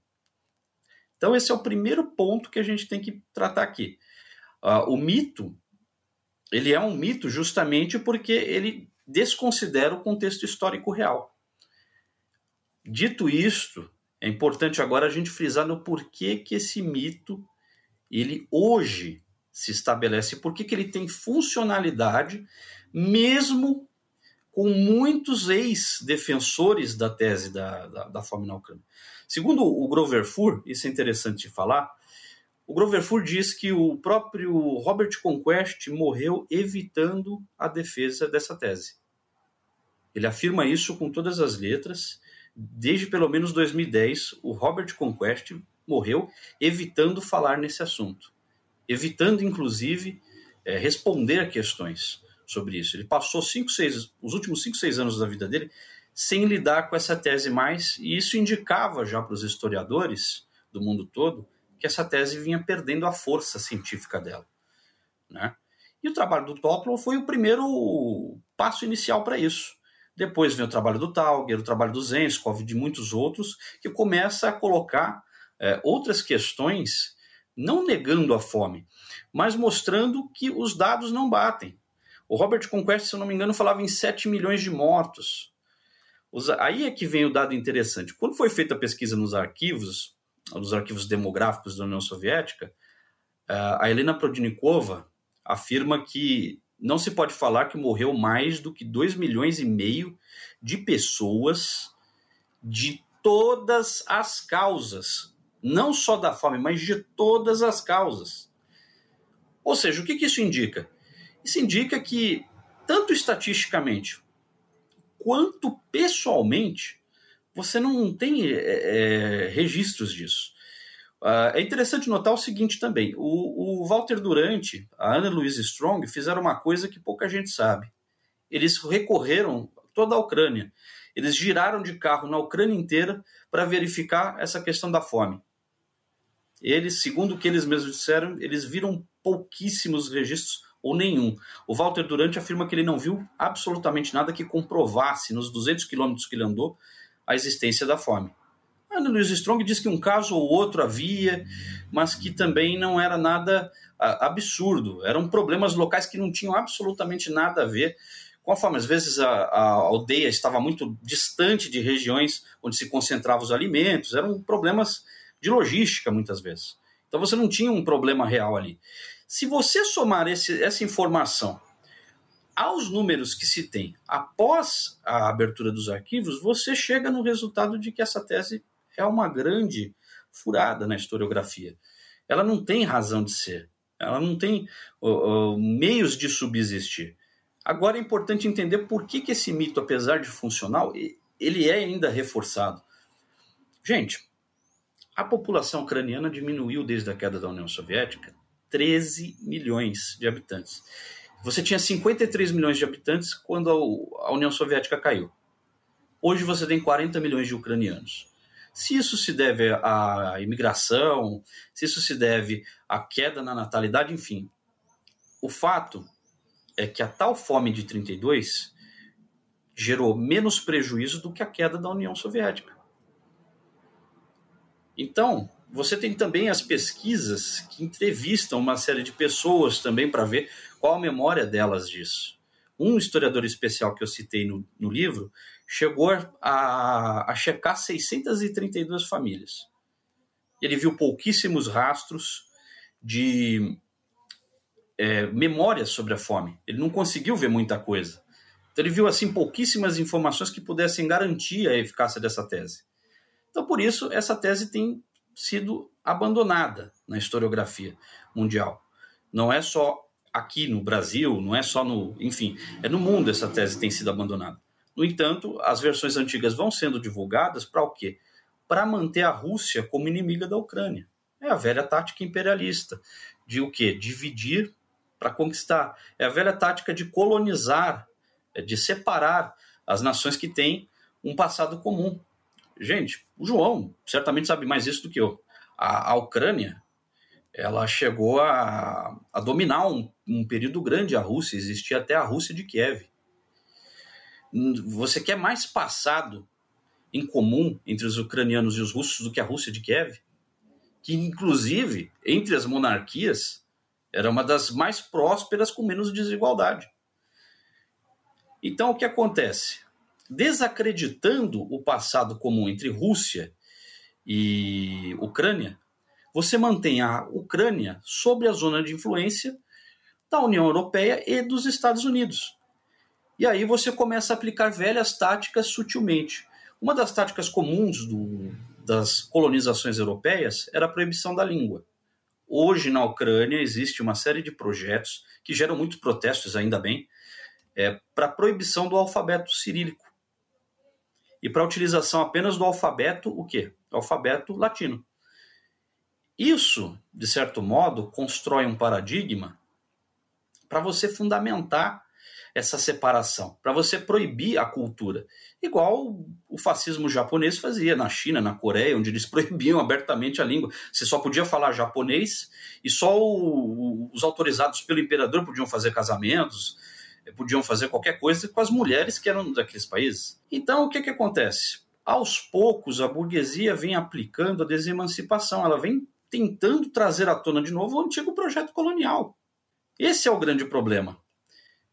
Então esse é o primeiro ponto que a gente tem que tratar aqui. Uh, o mito, ele é um mito justamente porque ele desconsidera o contexto histórico real. Dito isto, é importante agora a gente frisar no porquê que esse mito ele hoje se estabelece, por que ele tem funcionalidade, mesmo com muitos ex-defensores da tese da, da, da, fome na Ucrânia. Segundo o Grover Fur, isso é interessante de falar, o Grover Fur diz que o próprio Robert Conquest morreu evitando a defesa dessa tese. Ele afirma isso com todas as letras. Desde pelo menos 2010, o Robert Conquest morreu evitando falar nesse assunto, evitando inclusive é, responder a questões sobre isso. Ele passou cinco, seis, os últimos 5, 6 anos da vida dele sem lidar com essa tese mais, e isso indicava já para os historiadores do mundo todo que essa tese vinha perdendo a força científica dela. Né? E o trabalho do Toppler foi o primeiro passo inicial para isso. Depois vem o trabalho do Tauger, o trabalho do Zenskov e de muitos outros, que começa a colocar é, outras questões, não negando a fome, mas mostrando que os dados não batem. O Robert Conquest, se eu não me engano, falava em 7 milhões de mortos. Aí é que vem o dado interessante. Quando foi feita a pesquisa nos arquivos, nos arquivos demográficos da União Soviética, a Helena Prodnikova afirma que não se pode falar que morreu mais do que 2 milhões e meio de pessoas de todas as causas, não só da fome, mas de todas as causas. Ou seja, o que, que isso indica? Isso indica que, tanto estatisticamente quanto pessoalmente, você não tem é, registros disso. Uh, é interessante notar o seguinte também: o, o Walter Durante, a Ana Louise Strong fizeram uma coisa que pouca gente sabe. Eles recorreram toda a Ucrânia. Eles giraram de carro na Ucrânia inteira para verificar essa questão da fome. Eles, segundo o que eles mesmos disseram, eles viram pouquíssimos registros ou nenhum. O Walter Durante afirma que ele não viu absolutamente nada que comprovasse, nos 200 quilômetros que ele andou, a existência da fome. Ana Louise Strong diz que um caso ou outro havia, mas que também não era nada absurdo. Eram problemas locais que não tinham absolutamente nada a ver com a fome. Às vezes a, a aldeia estava muito distante de regiões onde se concentravam os alimentos. Eram problemas de logística, muitas vezes. Então você não tinha um problema real ali. Se você somar esse, essa informação aos números que se tem após a abertura dos arquivos, você chega no resultado de que essa tese é uma grande furada na historiografia. Ela não tem razão de ser, ela não tem uh, meios de subsistir. Agora é importante entender por que, que esse mito, apesar de funcional, ele é ainda reforçado. Gente, a população ucraniana diminuiu desde a queda da União Soviética 13 milhões de habitantes. Você tinha 53 milhões de habitantes quando a União Soviética caiu. Hoje você tem 40 milhões de ucranianos. Se isso se deve à imigração, se isso se deve à queda na natalidade, enfim. O fato é que a tal fome de 32 gerou menos prejuízo do que a queda da União Soviética. Então, você tem também as pesquisas que entrevistam uma série de pessoas também para ver qual a memória delas disso. Um historiador especial que eu citei no, no livro chegou a, a checar 632 famílias. Ele viu pouquíssimos rastros de é, memórias sobre a fome. Ele não conseguiu ver muita coisa. Então ele viu assim pouquíssimas informações que pudessem garantir a eficácia dessa tese. Então por isso essa tese tem sido abandonada na historiografia mundial. Não é só aqui no Brasil, não é só no. Enfim, é no mundo essa tese tem sido abandonada. No entanto, as versões antigas vão sendo divulgadas para o quê? Para manter a Rússia como inimiga da Ucrânia. É a velha tática imperialista de o quê? Dividir para conquistar. É a velha tática de colonizar, é de separar as nações que têm um passado comum. Gente, o João certamente sabe mais isso do que eu. A, a Ucrânia, ela chegou a, a dominar um, um, período grande a Rússia, existia até a Rússia de Kiev. Você quer mais passado em comum entre os ucranianos e os russos do que a Rússia de Kiev? Que, inclusive, entre as monarquias, era uma das mais prósperas com menos desigualdade. Então, o que acontece? desacreditando o passado comum entre Rússia e Ucrânia, você mantém a Ucrânia sobre a zona de influência da União Europeia e dos Estados Unidos. E aí você começa a aplicar velhas táticas sutilmente. Uma das táticas comuns do, das colonizações europeias era a proibição da língua. Hoje, na Ucrânia, existe uma série de projetos que geram muitos protestos, ainda bem, é, para a proibição do alfabeto cirílico. E para a utilização apenas do alfabeto, o quê? O alfabeto latino. Isso, de certo modo, constrói um paradigma para você fundamentar essa separação, para você proibir a cultura. Igual o fascismo japonês fazia na China, na Coreia, onde eles proibiam abertamente a língua. Você só podia falar japonês e só o, os autorizados pelo imperador podiam fazer casamentos, eh, podiam fazer qualquer coisa com as mulheres que eram daqueles países. Então, o que, que acontece? Aos poucos, a burguesia vem aplicando a desemancipação, ela vem tentando trazer à tona de novo o antigo projeto colonial. Esse é o grande problema.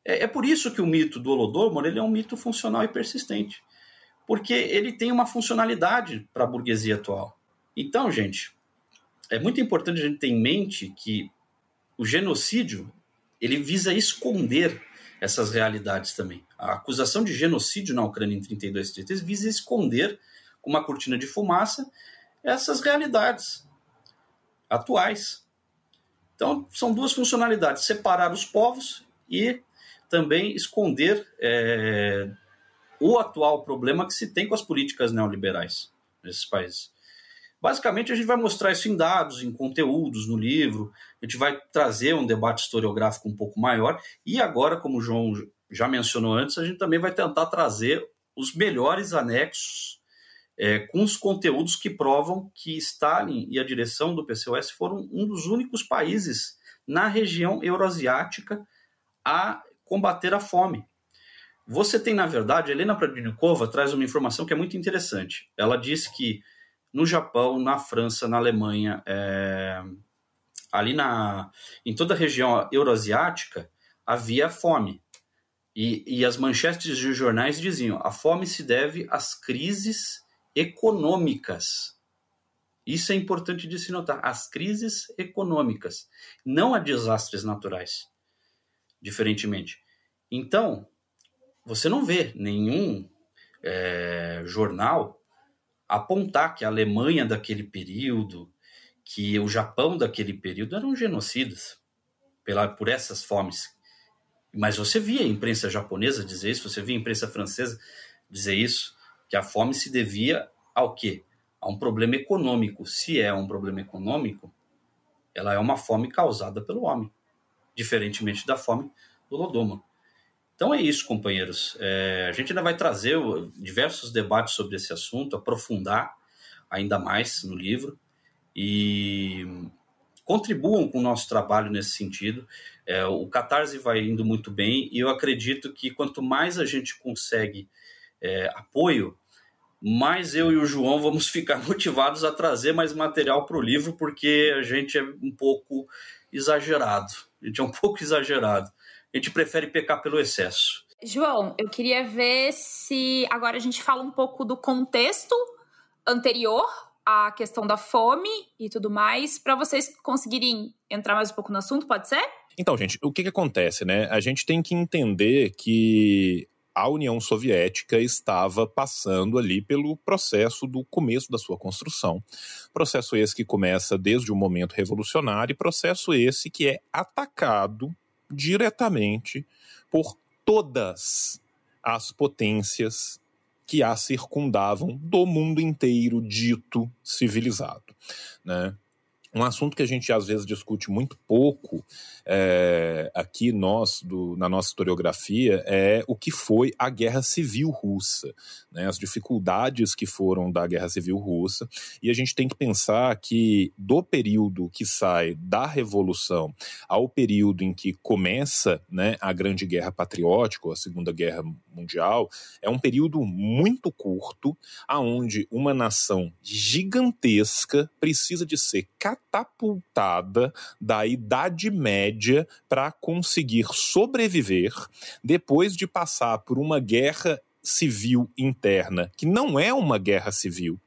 É, é por isso que o mito do Holodomor ele é um mito funcional e persistente, porque ele tem uma funcionalidade para a burguesia atual. Então, gente, é muito importante a gente ter em mente que o genocídio ele visa esconder essas realidades também. A acusação de genocídio na Ucrânia em 32 e 33 visa esconder com uma cortina de fumaça essas realidades atuais. Então, são duas funcionalidades: separar os povos e também esconder é, o atual problema que se tem com as políticas neoliberais nesses países. Basicamente, a gente vai mostrar isso em dados, em conteúdos, no livro, a gente vai trazer um debate historiográfico um pouco maior, e agora, como o João já mencionou antes, a gente também vai tentar trazer os melhores anexos é, com os conteúdos que provam que Stalin e a direção do PCOS foram um dos únicos países na região euroasiática a combater a fome. Você tem, na verdade, Helena Pradnikova traz uma informação que é muito interessante. Ela diz que no Japão, na França, na Alemanha, é, ali na, em toda a região euroasiática, havia fome. E, e as manchetes de jornais diziam: a fome se deve às crises econômicas. Isso é importante de se notar: as crises econômicas, não a desastres naturais diferentemente. Então, você não vê nenhum é, jornal apontar que a Alemanha daquele período, que o Japão daquele período eram genocidas pela, por essas fomes. Mas você via a imprensa japonesa dizer isso, você via a imprensa francesa dizer isso, que a fome se devia ao quê? A um problema econômico. Se é um problema econômico, ela é uma fome causada pelo homem diferentemente da fome do Lodoma. Então é isso, companheiros. É, a gente ainda vai trazer diversos debates sobre esse assunto, aprofundar ainda mais no livro e contribuam com o nosso trabalho nesse sentido. É, o Catarse vai indo muito bem e eu acredito que quanto mais a gente consegue é, apoio, mais eu e o João vamos ficar motivados a trazer mais material para o livro, porque a gente é um pouco exagerado. A gente é um pouco exagerado. A gente prefere pecar pelo excesso. João, eu queria ver se agora a gente fala um pouco do contexto anterior à questão da fome e tudo mais, para vocês conseguirem entrar mais um pouco no assunto, pode ser? Então, gente, o que, que acontece, né? A gente tem que entender que a União Soviética estava passando ali pelo processo do começo da sua construção. Processo esse que começa desde o momento revolucionário, e processo esse que é atacado diretamente por todas as potências que a circundavam do mundo inteiro dito civilizado. Né? Um assunto que a gente às vezes discute muito pouco é, aqui nós, do, na nossa historiografia, é o que foi a Guerra Civil Russa, né, as dificuldades que foram da Guerra Civil Russa. E a gente tem que pensar que do período que sai da Revolução ao período em que começa né, a Grande Guerra Patriótica, a Segunda Guerra Mundial, é um período muito curto, aonde uma nação gigantesca precisa de ser catapultada da Idade Média para conseguir sobreviver depois de passar por uma guerra civil interna, que não é uma guerra civil,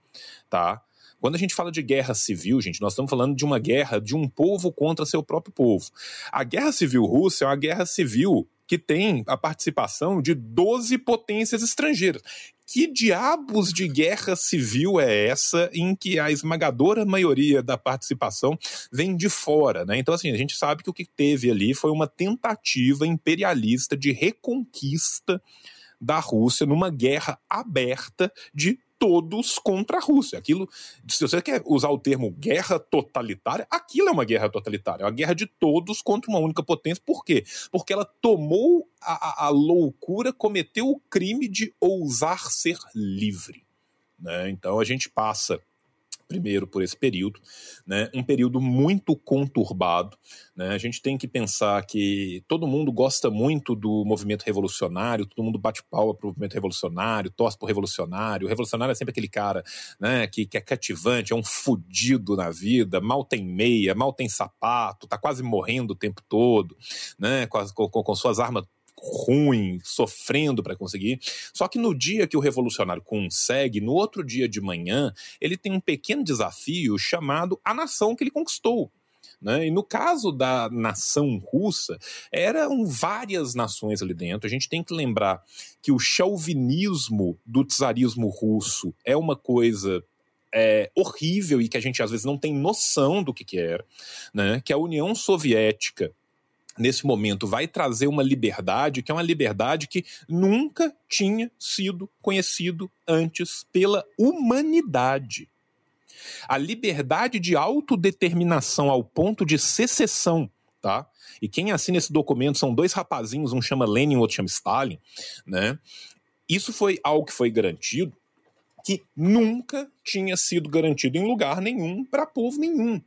tá? Quando a gente fala de guerra civil, gente, nós estamos falando de uma guerra de um povo contra seu próprio povo. A guerra civil russa é uma guerra civil que tem a participação de 12 potências estrangeiras. Que diabos de guerra civil é essa em que a esmagadora maioria da participação vem de fora, né? Então, assim, a gente sabe que o que teve ali foi uma tentativa imperialista de reconquista da Rússia numa guerra aberta de todos contra a Rússia. Aquilo, se você quer usar o termo guerra totalitária, aquilo é uma guerra totalitária, é uma guerra de todos contra uma única potência. Por quê? Porque ela tomou a, a loucura, cometeu o crime de ousar ser livre. Né? Então a gente passa primeiro por esse período, né? um período muito conturbado. Né? A gente tem que pensar que todo mundo gosta muito do movimento revolucionário, todo mundo bate palma para o movimento revolucionário, torce para o revolucionário. O revolucionário é sempre aquele cara né, que, que é cativante, é um fudido na vida, mal tem meia, mal tem sapato, tá quase morrendo o tempo todo, né, com, as, com, com suas armas ruim, sofrendo para conseguir. Só que no dia que o revolucionário consegue, no outro dia de manhã, ele tem um pequeno desafio chamado a nação que ele conquistou. Né? E no caso da nação russa, eram várias nações ali dentro. A gente tem que lembrar que o chauvinismo do czarismo russo é uma coisa é, horrível e que a gente às vezes não tem noção do que, que era, né? que a União Soviética nesse momento, vai trazer uma liberdade que é uma liberdade que nunca tinha sido conhecido antes pela humanidade. A liberdade de autodeterminação ao ponto de secessão, tá? E quem assina esse documento são dois rapazinhos, um chama Lenin, o outro chama Stalin, né? Isso foi algo que foi garantido que nunca tinha sido garantido em lugar nenhum para povo nenhum.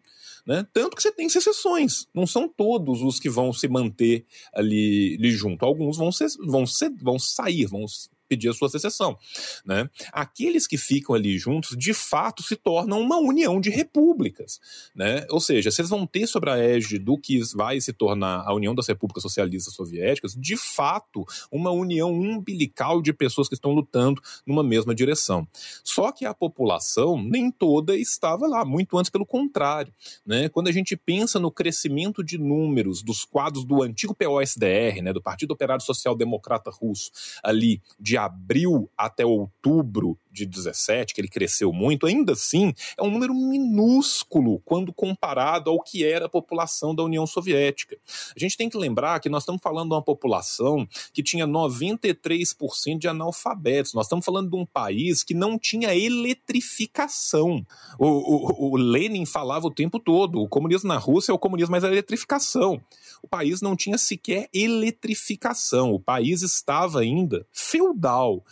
Né? Tanto que você tem secessões, não são todos os que vão se manter ali, ali junto. Alguns vão, ser, vão, ser, vão sair, vão pedir a sua secessão. Né? Aqueles que ficam ali juntos, de fato, se tornam uma união de repúblicas. Né? Ou seja, vocês vão ter sobre a égide do que vai se tornar a União das Repúblicas Socialistas Soviéticas, de fato, uma união umbilical de pessoas que estão lutando numa mesma direção. Só que a população nem toda estava lá, muito antes pelo contrário. Né? Quando a gente pensa no crescimento de números dos quadros do antigo POSDR, né, do Partido Operário Social Democrata Russo, ali de abril até outubro de 17, que ele cresceu muito, ainda assim é um número minúsculo quando comparado ao que era a população da União Soviética. A gente tem que lembrar que nós estamos falando de uma população que tinha 93% de analfabetos. Nós estamos falando de um país que não tinha eletrificação. O, o, o Lenin falava o tempo todo: o comunismo na Rússia é o comunismo, mas a eletrificação. O país não tinha sequer eletrificação. O país estava ainda feudal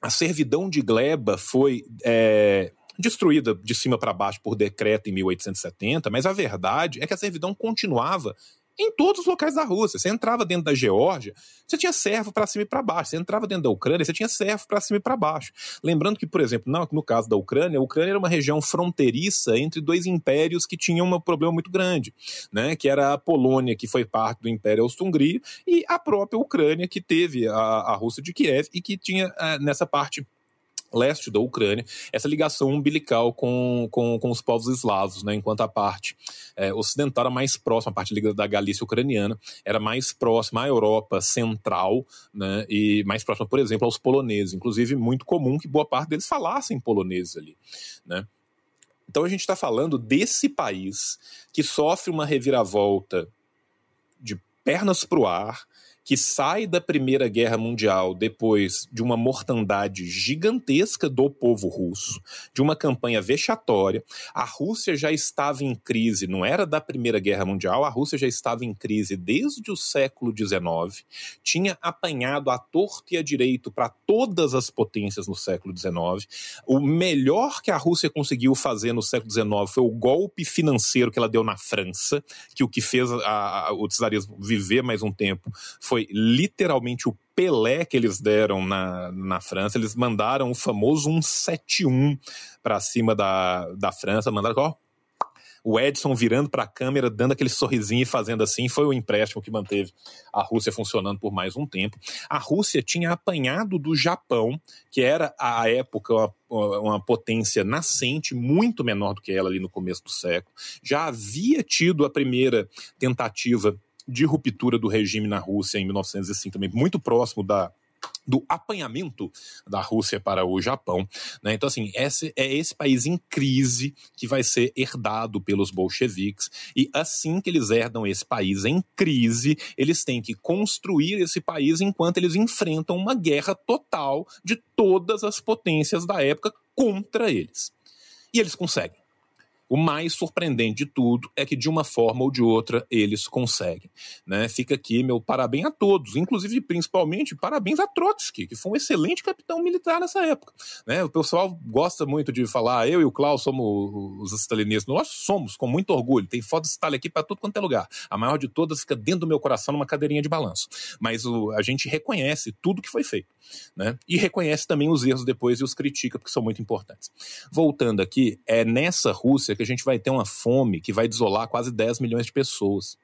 a servidão de gleba foi é, destruída de cima para baixo por decreto em 1870, mas a verdade é que a servidão continuava em todos os locais da Rússia. Você entrava dentro da Geórgia, você tinha servo para cima e para baixo. Você entrava dentro da Ucrânia, você tinha servo para cima e para baixo. Lembrando que, por exemplo, no, caso da Ucrânia, a Ucrânia era uma região fronteiriça entre dois impérios que tinham um problema muito grande, né? Que era a Polônia, que foi parte do Império Austro-Hungria, e a própria Ucrânia, que teve a, a Rússia de Kiev e que tinha uh, nessa parte leste da Ucrânia, essa ligação umbilical com, com, com os povos eslavos, né? enquanto a parte é, ocidental era mais próxima, a parte da Galícia ucraniana era mais próxima à Europa central né? e mais próxima, por exemplo, aos poloneses. Inclusive, muito comum que boa parte deles falassem polonês ali. Né? Então a gente está falando desse país que sofre uma reviravolta de pernas para o ar, que sai da Primeira Guerra Mundial depois de uma mortandade gigantesca do povo russo, de uma campanha vexatória. A Rússia já estava em crise, não era da Primeira Guerra Mundial, a Rússia já estava em crise desde o século XIX, tinha apanhado a torto e a direito para todas as potências no século XIX. O melhor que a Rússia conseguiu fazer no século XIX foi o golpe financeiro que ela deu na França, que o que fez a, a, o czarismo viver mais um tempo foi foi literalmente o Pelé que eles deram na, na França. Eles mandaram o famoso 171 para cima da, da França, mandaram, ó, o Edson virando para a câmera, dando aquele sorrisinho e fazendo assim, foi o empréstimo que manteve a Rússia funcionando por mais um tempo. A Rússia tinha apanhado do Japão, que era à época uma, uma potência nascente, muito menor do que ela ali no começo do século. Já havia tido a primeira tentativa de ruptura do regime na Rússia em 1905, também muito próximo da do apanhamento da Rússia para o Japão. Né? Então, assim, esse é esse país em crise que vai ser herdado pelos bolcheviques, e assim que eles herdam esse país em crise, eles têm que construir esse país enquanto eles enfrentam uma guerra total de todas as potências da época contra eles. E eles conseguem. O mais surpreendente de tudo é que, de uma forma ou de outra, eles conseguem. Né? Fica aqui meu parabéns a todos, inclusive, principalmente, parabéns a Trotsky, que foi um excelente capitão militar nessa época. Né? O pessoal gosta muito de falar, eu e o Klaus somos os stalinistas. Nós somos, com muito orgulho. Tem foto de Stalin aqui para tudo quanto é lugar. A maior de todas fica dentro do meu coração, numa cadeirinha de balanço. Mas o, a gente reconhece tudo que foi feito. Né? E reconhece também os erros depois e os critica, porque são muito importantes. Voltando aqui, é nessa Rússia que a gente vai ter uma fome que vai desolar quase 10 milhões de pessoas.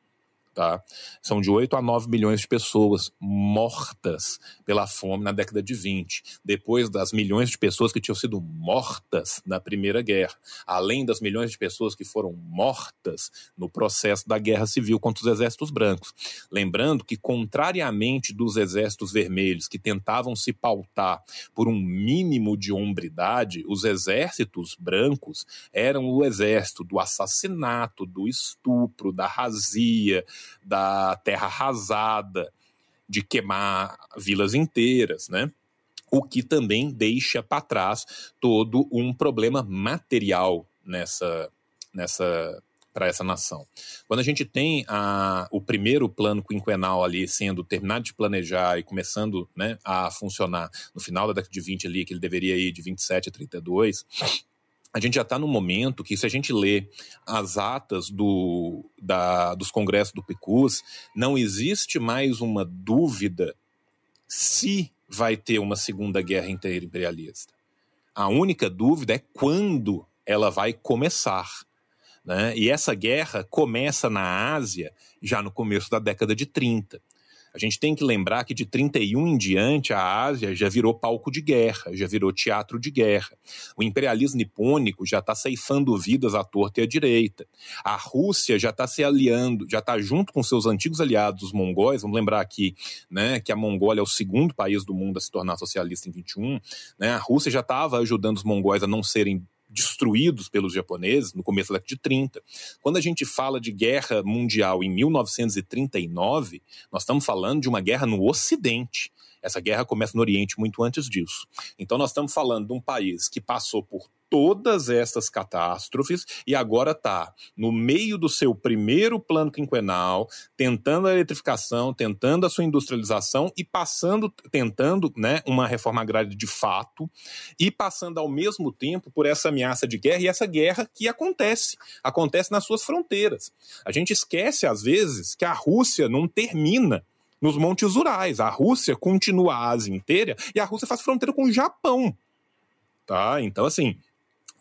Tá? São de 8 a 9 milhões de pessoas mortas pela fome na década de 20, depois das milhões de pessoas que tinham sido mortas na Primeira Guerra, além das milhões de pessoas que foram mortas no processo da Guerra Civil contra os exércitos brancos. Lembrando que, contrariamente dos exércitos vermelhos que tentavam se pautar por um mínimo de hombridade, os exércitos brancos eram o exército do assassinato, do estupro, da razia da terra arrasada, de queimar vilas inteiras, né? O que também deixa para trás todo um problema material nessa, nessa para essa nação. Quando a gente tem a, o primeiro plano quinquenal ali sendo terminado de planejar e começando né, a funcionar no final da década de 20 ali, que ele deveria ir de 27 a 32, a gente já está no momento que, se a gente lê as atas do, da, dos congressos do PICUS, não existe mais uma dúvida se vai ter uma segunda guerra interimperialista. A única dúvida é quando ela vai começar. Né? E essa guerra começa na Ásia já no começo da década de 30. A gente tem que lembrar que de 31 em diante a Ásia já virou palco de guerra, já virou teatro de guerra. O imperialismo nipônico já está ceifando vidas à torta e à direita. A Rússia já está se aliando, já está junto com seus antigos aliados, os mongóis. Vamos lembrar aqui né, que a Mongólia é o segundo país do mundo a se tornar socialista em 21. Né? A Rússia já estava ajudando os mongóis a não serem destruídos pelos japoneses no começo da década de 30. Quando a gente fala de guerra mundial em 1939, nós estamos falando de uma guerra no Ocidente. Essa guerra começa no Oriente muito antes disso. Então, nós estamos falando de um país que passou por todas essas catástrofes e agora está no meio do seu primeiro plano quinquenal, tentando a eletrificação, tentando a sua industrialização e passando, tentando né, uma reforma agrária de fato e passando ao mesmo tempo por essa ameaça de guerra e essa guerra que acontece, acontece nas suas fronteiras. A gente esquece às vezes que a Rússia não termina nos Montes Urais. A Rússia continua a Ásia inteira e a Rússia faz fronteira com o Japão. Tá? Então, assim,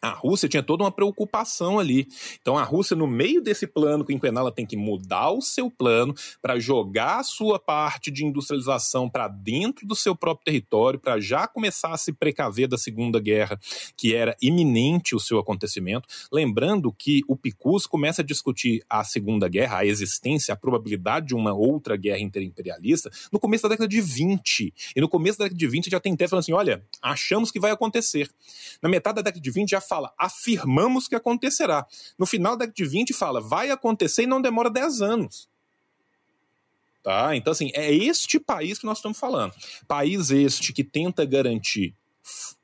a Rússia tinha toda uma preocupação ali. Então a Rússia, no meio desse plano quinquenal, ela tem que mudar o seu plano para jogar a sua parte de industrialização para dentro do seu próprio território, para já começar a se precaver da Segunda Guerra, que era iminente o seu acontecimento. Lembrando que o Picus começa a discutir a Segunda Guerra, a existência, a probabilidade de uma outra guerra interimperialista no começo da década de 20. E no começo da década de 20 já tem tese falando assim: olha, achamos que vai acontecer. Na metade da década de 20 já fala, afirmamos que acontecerá. No final da de 20 fala, vai acontecer e não demora 10 anos. Tá? Então, assim, é este país que nós estamos falando. País este que tenta garantir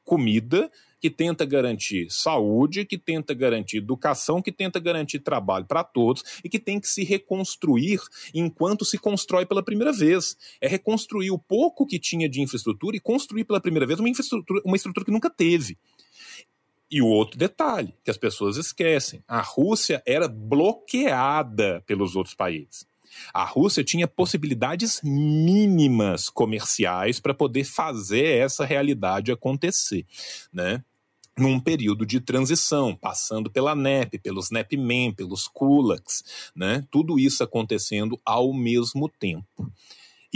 comida, que tenta garantir saúde, que tenta garantir educação, que tenta garantir trabalho para todos e que tem que se reconstruir enquanto se constrói pela primeira vez. É reconstruir o pouco que tinha de infraestrutura e construir pela primeira vez uma infraestrutura, uma estrutura que nunca teve. E o outro detalhe que as pessoas esquecem: a Rússia era bloqueada pelos outros países. A Rússia tinha possibilidades mínimas comerciais para poder fazer essa realidade acontecer, né? Num período de transição, passando pela NEP, pelos NEP-MEN, pelos kulaks, né? Tudo isso acontecendo ao mesmo tempo.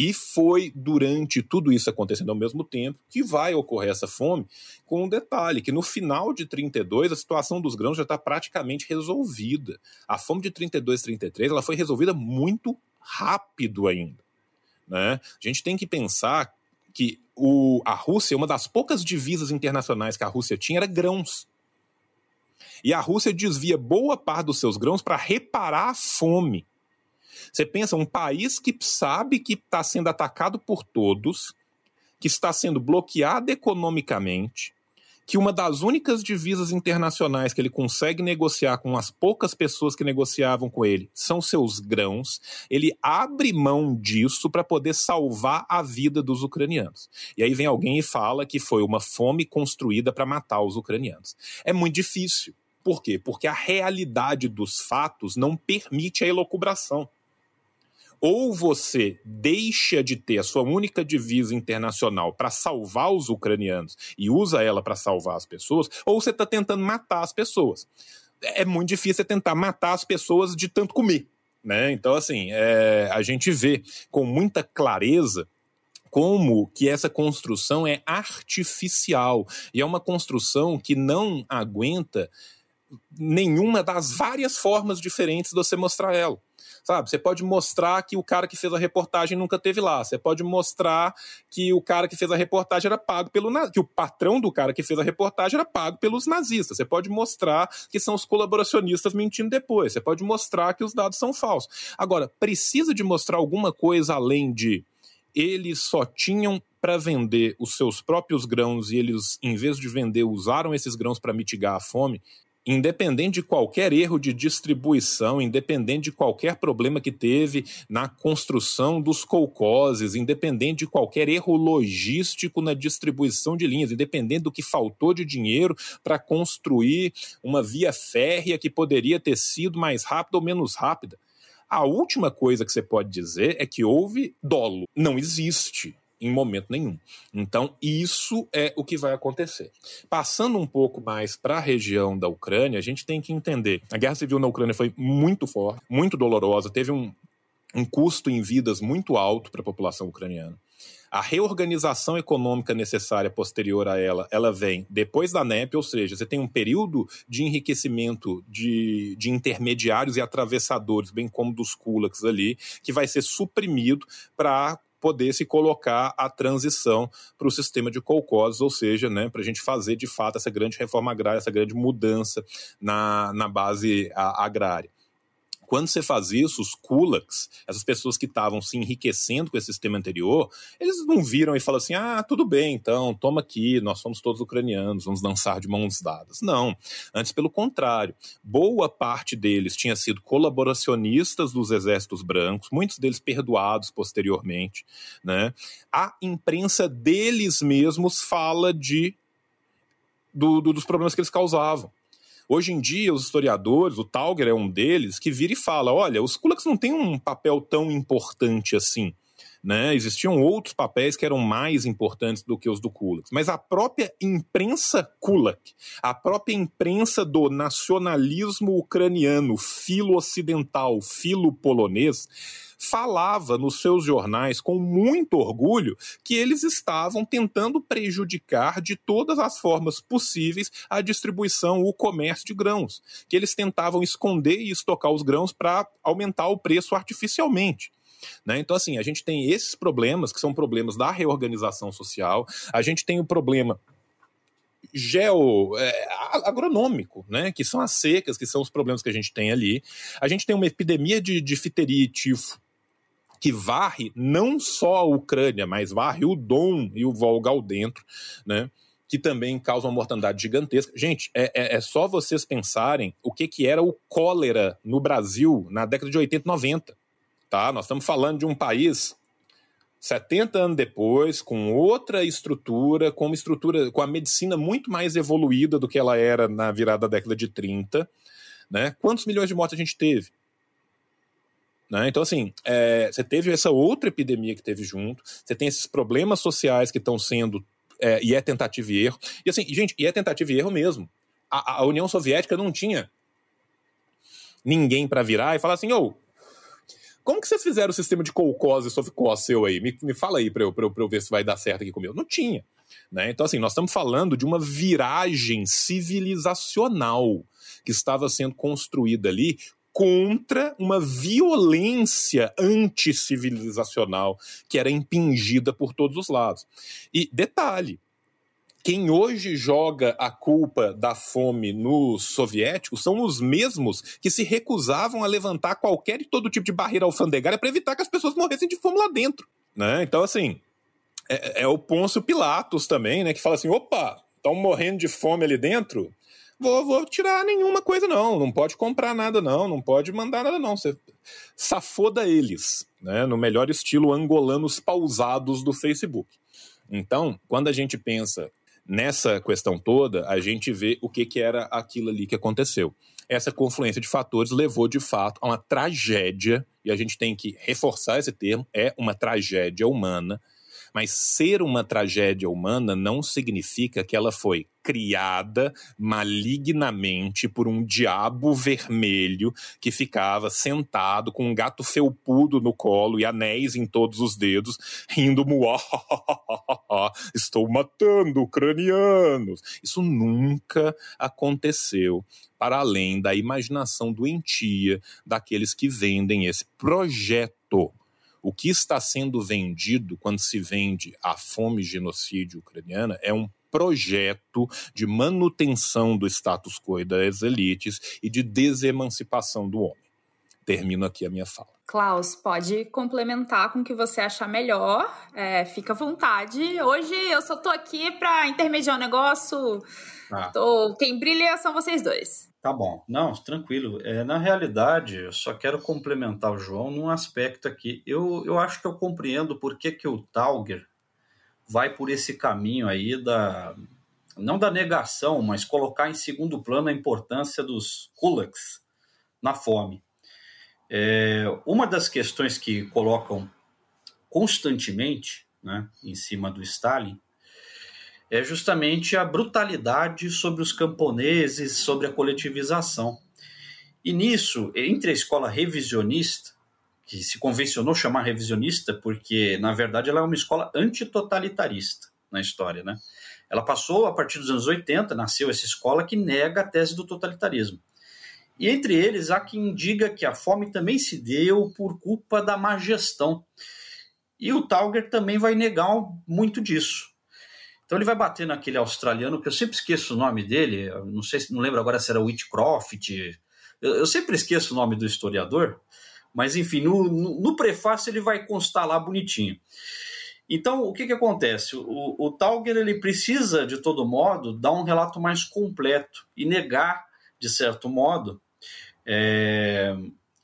E foi durante tudo isso acontecendo ao mesmo tempo que vai ocorrer essa fome, com um detalhe, que no final de 32 a situação dos grãos já está praticamente resolvida. A fome de 32 33 ela foi resolvida muito rápido ainda. Né? A gente tem que pensar que o, a Rússia, uma das poucas divisas internacionais que a Rússia tinha era grãos. E a Rússia desvia boa parte dos seus grãos para reparar a fome. Você pensa, um país que sabe que está sendo atacado por todos, que está sendo bloqueado economicamente, que uma das únicas divisas internacionais que ele consegue negociar com as poucas pessoas que negociavam com ele são seus grãos, ele abre mão disso para poder salvar a vida dos ucranianos. E aí vem alguém e fala que foi uma fome construída para matar os ucranianos. É muito difícil. Por quê? Porque a realidade dos fatos não permite a elocubração ou você deixa de ter a sua única divisa internacional para salvar os ucranianos e usa ela para salvar as pessoas, ou você está tentando matar as pessoas. É muito difícil tentar matar as pessoas de tanto comer. Né? Então, assim, é, a gente vê com muita clareza como que essa construção é artificial e é uma construção que não aguenta nenhuma das várias formas diferentes de você mostrar ela. Sabe? Você pode mostrar que o cara que fez a reportagem nunca teve lá. Você pode mostrar que o cara que fez a reportagem era pago pelo que o patrão do cara que fez a reportagem era pago pelos nazistas. Você pode mostrar que são os colaboracionistas mentindo depois. Você pode mostrar que os dados são falsos. Agora, precisa de mostrar alguma coisa além de eles só tinham para vender os seus próprios grãos e eles, em vez de vender, usaram esses grãos para mitigar a fome independente de qualquer erro de distribuição, independente de qualquer problema que teve na construção dos colcoses, independente de qualquer erro logístico na distribuição de linhas, independente do que faltou de dinheiro para construir uma via férrea que poderia ter sido mais rápida ou menos rápida. A última coisa que você pode dizer é que houve dolo. Não existe em momento nenhum. Então, isso é o que vai acontecer. Passando um pouco mais para a região da Ucrânia, a gente tem que entender: a guerra civil na Ucrânia foi muito forte, muito dolorosa, teve um, um custo em vidas muito alto para a população ucraniana. A reorganização econômica necessária posterior a ela, ela vem depois da NEP, ou seja, você tem um período de enriquecimento de, de intermediários e atravessadores, bem como dos kulaks ali, que vai ser suprimido para poder se colocar a transição para o sistema de colcoses, ou seja, né, para a gente fazer de fato essa grande reforma agrária, essa grande mudança na, na base agrária. Quando você faz isso, os kulaks, essas pessoas que estavam se enriquecendo com esse sistema anterior, eles não viram e falam assim: ah, tudo bem, então, toma aqui, nós somos todos ucranianos, vamos dançar de mãos dadas. Não. Antes, pelo contrário, boa parte deles tinha sido colaboracionistas dos exércitos brancos, muitos deles perdoados posteriormente. Né? A imprensa deles mesmos fala de do, do, dos problemas que eles causavam. Hoje em dia, os historiadores, o Tauger é um deles, que vira e fala: olha, os kulaks não têm um papel tão importante assim. Né? Existiam outros papéis que eram mais importantes do que os do Kulak. Mas a própria imprensa Kulak, a própria imprensa do nacionalismo ucraniano, filo-ocidental, filo-polonês, falava nos seus jornais com muito orgulho que eles estavam tentando prejudicar de todas as formas possíveis a distribuição, o comércio de grãos, que eles tentavam esconder e estocar os grãos para aumentar o preço artificialmente. Né? Então, assim, a gente tem esses problemas, que são problemas da reorganização social, a gente tem o problema geo é, agronômico, né? Que são as secas, que são os problemas que a gente tem ali. A gente tem uma epidemia de, fiteria e tifo que varre não só a Ucrânia, mas varre o Dom e o Volga dentro, né? que também causa uma mortandade gigantesca. Gente, é, é, é, só vocês pensarem o que, que era o cólera no Brasil na década de 80 e 90. Tá? Nós estamos falando de um país 70 anos depois, com outra estrutura, com uma estrutura, com a medicina muito mais evoluída do que ela era na virada da década de 30. Né? Quantos milhões de mortes a gente teve? Né? Então, assim, é, você teve essa outra epidemia que teve junto, você tem esses problemas sociais que estão sendo. É, e é tentativa e erro. E assim, gente, e é tentativa e erro mesmo. A, a União Soviética não tinha ninguém para virar e falar assim, ô, como que vocês fizeram o sistema de colcose e sofocose seu aí? Me, me fala aí para eu, eu, eu ver se vai dar certo aqui comigo. Não tinha. Né? Então, assim, nós estamos falando de uma viragem civilizacional que estava sendo construída ali contra uma violência anticivilizacional que era impingida por todos os lados. E detalhe, quem hoje joga a culpa da fome nos soviéticos são os mesmos que se recusavam a levantar qualquer e todo tipo de barreira alfandegária para evitar que as pessoas morressem de fome lá dentro. Né? Então, assim, é, é o Pôncio Pilatos também, né? Que fala assim: opa, estão morrendo de fome ali dentro? Vou, vou tirar nenhuma coisa, não. Não pode comprar nada, não. Não pode mandar nada, não. Você safoda eles, né? No melhor estilo angolanos pausados do Facebook. Então, quando a gente pensa nessa questão toda, a gente vê o que, que era aquilo ali que aconteceu. Essa confluência de fatores levou, de fato, a uma tragédia, e a gente tem que reforçar esse termo: é uma tragédia humana mas ser uma tragédia humana não significa que ela foi criada malignamente por um diabo vermelho que ficava sentado com um gato felpudo no colo e anéis em todos os dedos, rindo muá, estou matando ucranianos. Isso nunca aconteceu para além da imaginação doentia daqueles que vendem esse projeto o que está sendo vendido quando se vende a fome genocídio ucraniana é um projeto de manutenção do status quo e das elites e de desemancipação do homem. Termino aqui a minha fala. Klaus, pode complementar com o que você achar melhor. É, fica à vontade. Hoje eu só tô aqui para intermediar o negócio. Ah. Tô... Quem brilha são vocês dois. Tá bom. Não, tranquilo. É, na realidade, eu só quero complementar o João num aspecto aqui. Eu, eu acho que eu compreendo por que, que o Tauger vai por esse caminho aí da. Não da negação, mas colocar em segundo plano a importância dos kulaks na fome. É, uma das questões que colocam constantemente né, em cima do Stalin é justamente a brutalidade sobre os camponeses, sobre a coletivização. E nisso, entre a escola revisionista, que se convencionou chamar revisionista porque, na verdade, ela é uma escola antitotalitarista na história, né? Ela passou, a partir dos anos 80, nasceu essa escola que nega a tese do totalitarismo. E entre eles, há quem diga que a fome também se deu por culpa da má gestão. E o Tauger também vai negar muito disso. Então ele vai bater naquele australiano, que eu sempre esqueço o nome dele, não sei, não lembro agora se era Whitcroft, eu, eu sempre esqueço o nome do historiador, mas enfim, no, no, no, prefácio ele vai constar lá bonitinho. Então, o que, que acontece? O, o Tauger ele precisa, de todo modo, dar um relato mais completo e negar, de certo modo, é,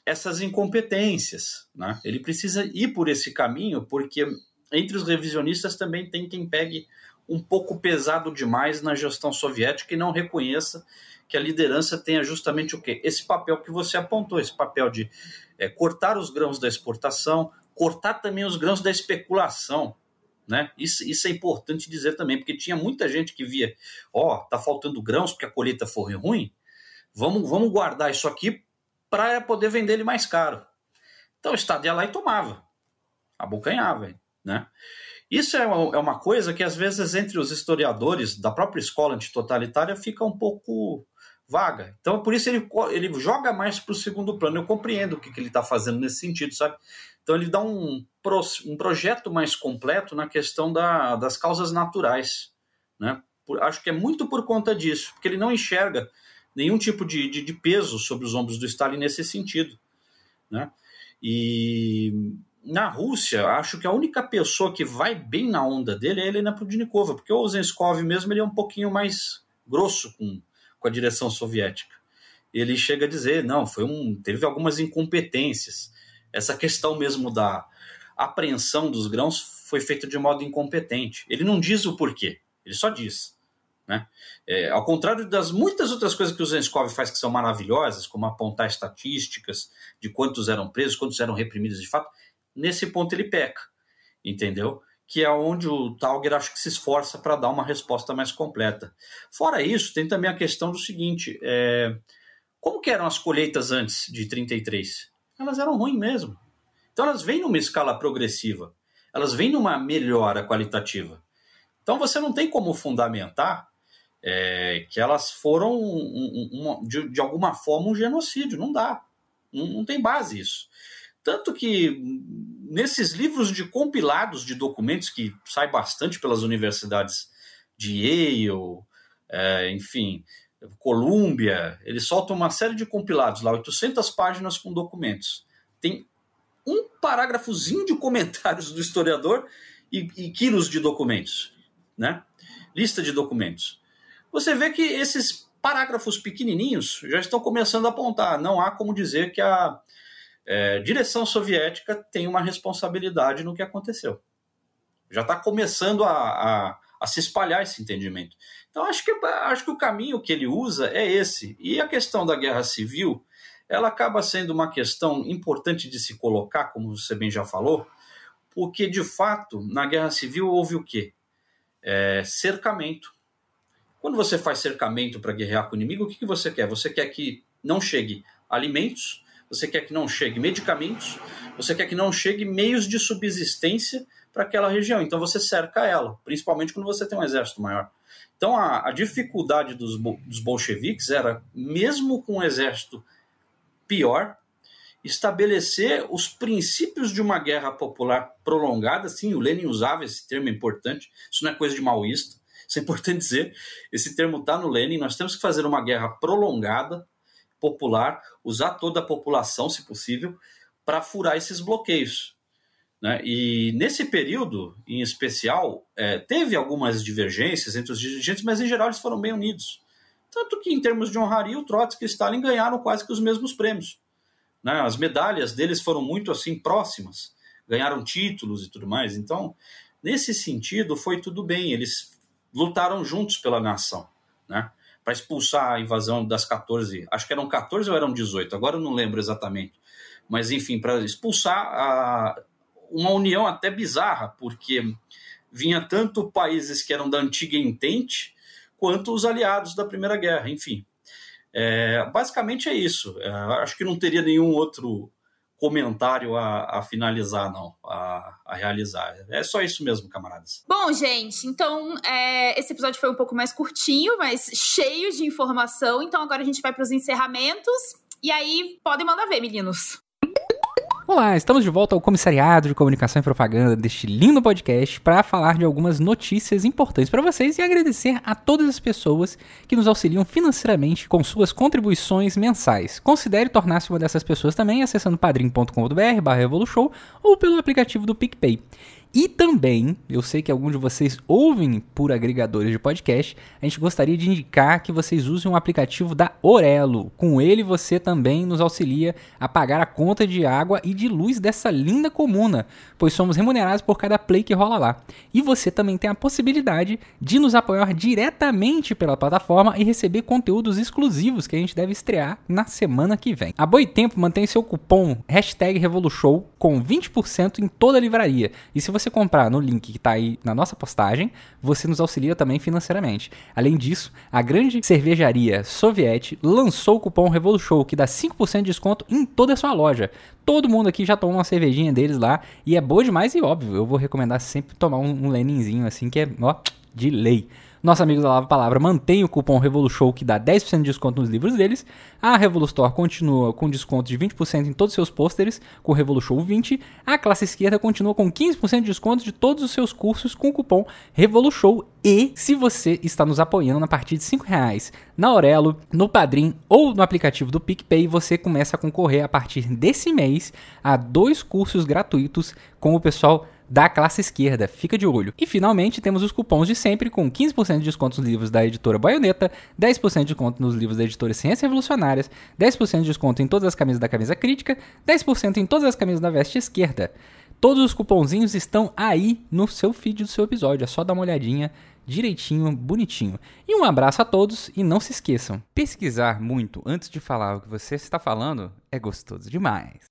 essas incompetências. Né? Ele precisa ir por esse caminho, porque entre os revisionistas também tem quem pegue um pouco pesado demais na gestão soviética e não reconheça que a liderança tenha justamente o quê? Esse papel que você apontou, esse papel de é, cortar os grãos da exportação, cortar também os grãos da especulação. Né? Isso, isso é importante dizer também, porque tinha muita gente que via, ó, oh, tá faltando grãos porque a colheita foi ruim, vamos, vamos guardar isso aqui para poder vender ele mais caro. Então o Estado ia lá e tomava, abocanhava, né? Isso é, é uma coisa que, às vezes, entre os historiadores da própria escola antitotalitária fica um pouco vaga. Então, por isso, ele, ele joga mais para o segundo plano. Eu compreendo o que, que ele está fazendo nesse sentido, sabe? Então, ele dá um, um projeto mais completo na questão da, das causas naturais. Né? Por, acho que é muito por conta disso, porque ele não enxerga nenhum tipo de, de, de peso sobre os ombros do Stalin nesse sentido. Né? E na Rússia, acho que a única pessoa que vai bem na onda dele é a Helena Prudnikova, porque o Zenskov mesmo ele é um pouquinho mais grosso com, com a direção soviética. Ele chega a dizer, não, foi um, teve algumas incompetências. Essa questão mesmo da apreensão dos grãos foi feita de modo incompetente. Ele não diz o porquê, ele só diz. Né? É, ao contrário das muitas outras coisas que o Zenskov faz que são maravilhosas, como apontar estatísticas de quantos eram presos, quantos eram reprimidos de fato, nesse ponto ele peca, entendeu? Que é onde o Tauger acho que se esforça para dar uma resposta mais completa. Fora isso, tem também a questão do seguinte: é, como eram as colheitas antes de 33? Elas eram ruins mesmo. Então elas vêm numa escala progressiva, elas vêm numa melhora qualitativa. Então você não tem como fundamentar é, que elas foram um, um, um, de, de alguma forma um genocídio, não dá. Não, não tem base isso. Tanto que nesses livros de compilados de documentos que sai bastante pelas universidades de Yale, é, enfim, Colômbia, eles soltam uma série de compilados lá, 800 páginas com documentos. Tem um parágrafozinho de comentários do historiador e, e quilos de documentos, né? Lista de documentos. Você vê que esses parágrafos pequenininhos já estão começando a apontar. Não há como dizer que a é, direção soviética tem uma responsabilidade no que aconteceu. Já está começando a, a, a, se espalhar esse entendimento. Então, acho que, acho que o caminho que ele usa é esse. E a questão da guerra civil, ela acaba sendo uma questão importante de se colocar, como você bem já falou, porque, de fato, na guerra civil houve o quê? É, cercamento. Quando você faz cercamento para guerrear com o inimigo, o que, que você quer? Você quer que não chegue alimentos, você quer que não chegue medicamentos, você quer que não chegue meios de subsistência para aquela região. Então você cerca ela, principalmente quando você tem um exército maior. Então a, a dificuldade dos, dos bolcheviques era, mesmo com um exército pior, estabelecer os princípios de uma guerra popular prolongada. Sim, o Lenin usava esse termo importante, isso não é coisa de maoísta, isso é importante dizer. Esse termo está no Lenin. Nós temos que fazer uma guerra prolongada, popular, usar toda a população, se possível, para furar esses bloqueios. Né? E nesse período, em especial, é, teve algumas divergências entre os dirigentes, mas em geral eles foram bem unidos. Tanto que, em termos de honraria, o Trotsky e Stalin ganharam quase que os mesmos prêmios. Né? As medalhas deles foram muito assim próximas, ganharam títulos e tudo mais. Então, nesse sentido, foi tudo bem. Eles lutaram juntos pela nação. Né? para expulsar a invasão das 14, acho que eram 14 ou eram 18, agora eu não lembro exatamente. Mas enfim, para expulsar a, uma união até bizarra, porque vinha tanto países que eram da antiga Entente, quanto os aliados da Primeira Guerra, enfim. É, basicamente é isso. É, acho que não teria nenhum outro comentário a, a finalizar, não, a, a, realizar. É só isso mesmo, camaradas. Bom, gente, então é, esse episódio foi um pouco mais curtinho, mas cheio de informação. Então agora a gente vai para os encerramentos. E aí, podem mandar ver, meninos. Olá, estamos de volta ao Comissariado de Comunicação e Propaganda deste lindo podcast para falar de algumas notícias importantes para vocês e agradecer a todas as pessoas que nos auxiliam financeiramente com suas contribuições mensais. Considere tornar-se uma dessas pessoas também acessando padrim.com.br/revolution ou pelo aplicativo do PicPay. E também, eu sei que alguns de vocês ouvem por agregadores de podcast, a gente gostaria de indicar que vocês usem um aplicativo da Orelo. Com ele você também nos auxilia a pagar a conta de água e de luz dessa linda comuna, pois somos remunerados por cada play que rola lá. E você também tem a possibilidade de nos apoiar diretamente pela plataforma e receber conteúdos exclusivos que a gente deve estrear na semana que vem. A Boitempo mantém seu cupom hashtag com 20% em toda a livraria. E se você comprar no link que está aí na nossa postagem, você nos auxilia também financeiramente. Além disso, a grande cervejaria Soviet lançou o cupom Revolution, que dá 5% de desconto em toda a sua loja. Todo mundo aqui já tomou uma cervejinha deles lá e é boa demais e óbvio, eu vou recomendar sempre tomar um, um Leninzinho assim que é, ó, de lei. Nossos amigos da Lava Palavra mantêm o cupom RevoluShow que dá 10% de desconto nos livros deles. A Revolustore continua com desconto de 20% em todos os seus pôsteres com RevoluShow 20. A classe esquerda continua com 15% de desconto de todos os seus cursos com o cupom RevoluShow. E se você está nos apoiando a partir de 5 reais na Aurelo, no Padrim ou no aplicativo do PicPay, você começa a concorrer a partir desse mês a dois cursos gratuitos com o pessoal da classe esquerda. Fica de olho. E finalmente temos os cupons de sempre com 15% de desconto nos livros da editora Baioneta, 10% de desconto nos livros da editora Ciências Revolucionárias, 10% de desconto em todas as camisas da camisa crítica, 10% em todas as camisas da veste esquerda. Todos os cupomzinhos estão aí no seu feed do seu episódio. É só dar uma olhadinha direitinho, bonitinho. E um abraço a todos e não se esqueçam: pesquisar muito antes de falar o que você está falando é gostoso demais.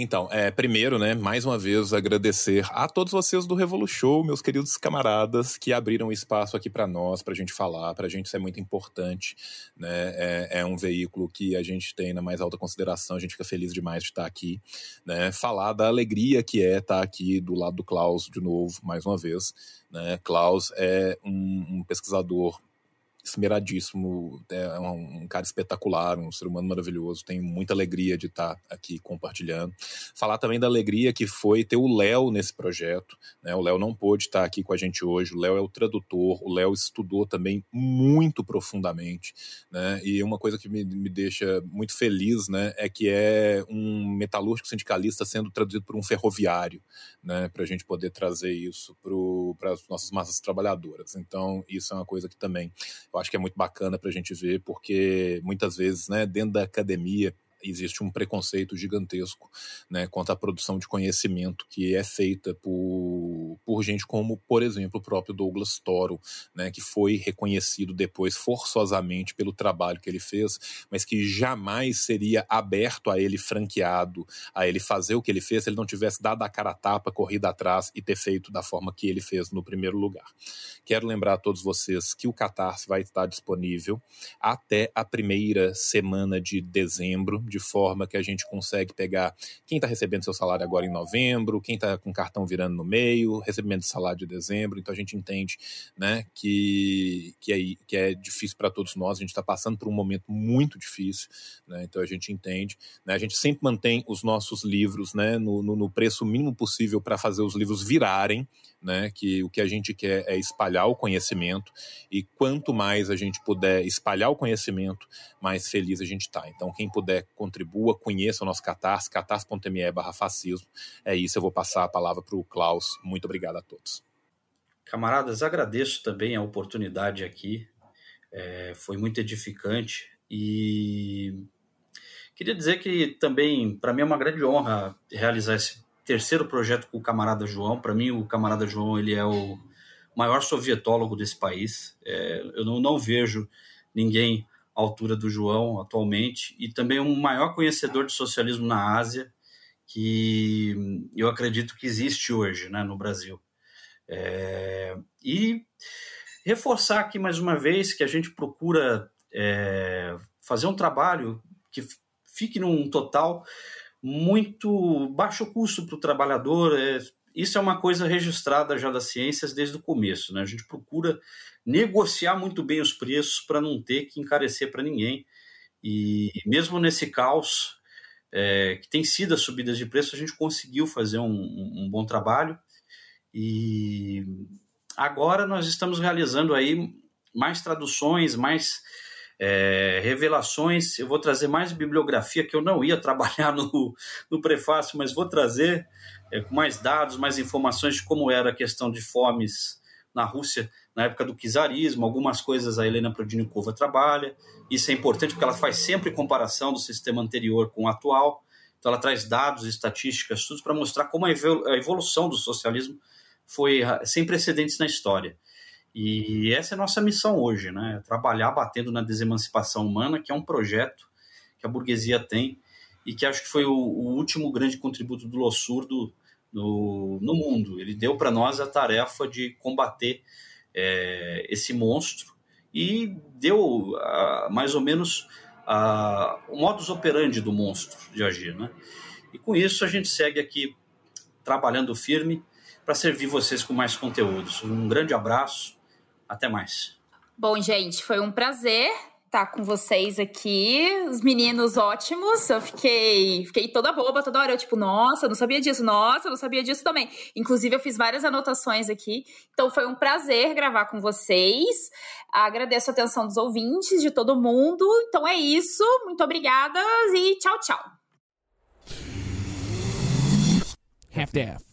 Então, é, primeiro, né, mais uma vez agradecer a todos vocês do Revolution, meus queridos camaradas que abriram espaço aqui para nós, para a gente falar, para a gente isso é muito importante, né? É, é, um veículo que a gente tem na mais alta consideração, a gente fica feliz demais de estar aqui, né? Falar da alegria que é estar aqui do lado do Klaus de novo, mais uma vez, né? Klaus é um, um pesquisador esmeradíssimo, é um, cara espetacular, um ser humano maravilhoso. Tenho muita alegria de estar aqui compartilhando. Falar também da alegria que foi ter o Léo nesse projeto. Né? O Léo não pôde estar aqui com a gente hoje. O Léo é o tradutor. O Léo estudou também muito profundamente. Né? E uma coisa que me, me deixa muito feliz né, é que é um metalúrgico sindicalista sendo traduzido por um ferroviário, né, para a gente poder trazer isso para as nossas massas trabalhadoras. Então, isso é uma coisa que também eu acho que é muito bacana para a gente ver, porque muitas vezes, né, dentro da academia, existe um preconceito gigantesco né, quanto à produção de conhecimento que é feita por, por gente como, por exemplo, o próprio Douglas Toro, né, que foi reconhecido depois forçosamente pelo trabalho que ele fez, mas que jamais seria aberto a ele, franqueado, a ele fazer o que ele fez se ele não tivesse dado a cara a tapa, corrido atrás e ter feito da forma que ele fez no primeiro lugar. Quero lembrar a todos vocês que o Catarse vai estar disponível até a primeira semana de dezembro de forma que a gente consegue pegar quem está recebendo seu salário agora em novembro, quem está com cartão virando no meio, recebimento de salário de dezembro. Então a gente entende né, que, que, é, que é difícil para todos nós, a gente está passando por um momento muito difícil, né, então a gente entende. Né, a gente sempre mantém os nossos livros né, no, no, no preço mínimo possível para fazer os livros virarem né? Que o que a gente quer é espalhar o conhecimento e quanto mais a gente puder espalhar o conhecimento, mais feliz a gente está. Então, quem puder contribua, conheça o nosso Catarse, catarse.me barra fascismo. É isso, eu vou passar a palavra para o Klaus. Muito obrigado a todos. Camaradas, agradeço também a oportunidade aqui. É, foi muito edificante e queria dizer que também para mim é uma grande honra realizar esse terceiro projeto com o camarada João. Para mim, o camarada João ele é o maior sovietólogo desse país. É, eu não, não, vejo ninguém altura do João atualmente e também um maior conhecedor de socialismo na Ásia que eu acredito que existe hoje né, no Brasil. É, e reforçar aqui mais uma vez que a gente procura é, fazer um trabalho que fique num total muito baixo custo para o trabalhador. É, isso é uma coisa registrada já das ciências desde o começo. Né? A gente procura negociar muito bem os preços para não ter que encarecer para ninguém. E mesmo nesse caos é, que tem sido as subidas de preço, a gente conseguiu fazer um, um bom trabalho. E agora nós estamos realizando aí mais traduções, mais é, revelações. Eu vou trazer mais bibliografia que eu não ia trabalhar no, no prefácio, mas vou trazer é, mais dados, mais informações de como era a questão de fomes na Rússia na época do czarismo, algumas coisas a Helena Prodnikova trabalha. Isso é importante porque ela faz sempre comparação do sistema anterior com o atual. Então ela traz dados, estatísticas, tudo para mostrar como a evolução do socialismo foi sem precedentes na história. E essa é a nossa missão hoje, né? Trabalhar batendo na desemancipação humana, que é um projeto que a burguesia tem e que acho que foi o, o último grande contributo do Lossurdo no, no mundo. Ele deu para nós a tarefa de combater é, esse monstro e deu uh, mais ou menos uh, o modus operandi do monstro de agir, né? E com isso a gente segue aqui trabalhando firme para servir vocês com mais conteúdos. Um grande abraço até mais. Bom, gente, foi um prazer estar com vocês aqui. Os meninos ótimos. Eu fiquei, fiquei toda boba toda hora. Eu, tipo, nossa, não sabia disso. Nossa, não sabia disso também. Inclusive, eu fiz várias anotações aqui. Então, foi um prazer gravar com vocês. Agradeço a atenção dos ouvintes, de todo mundo. Então, é isso. Muito obrigada e tchau, tchau. Half-Death.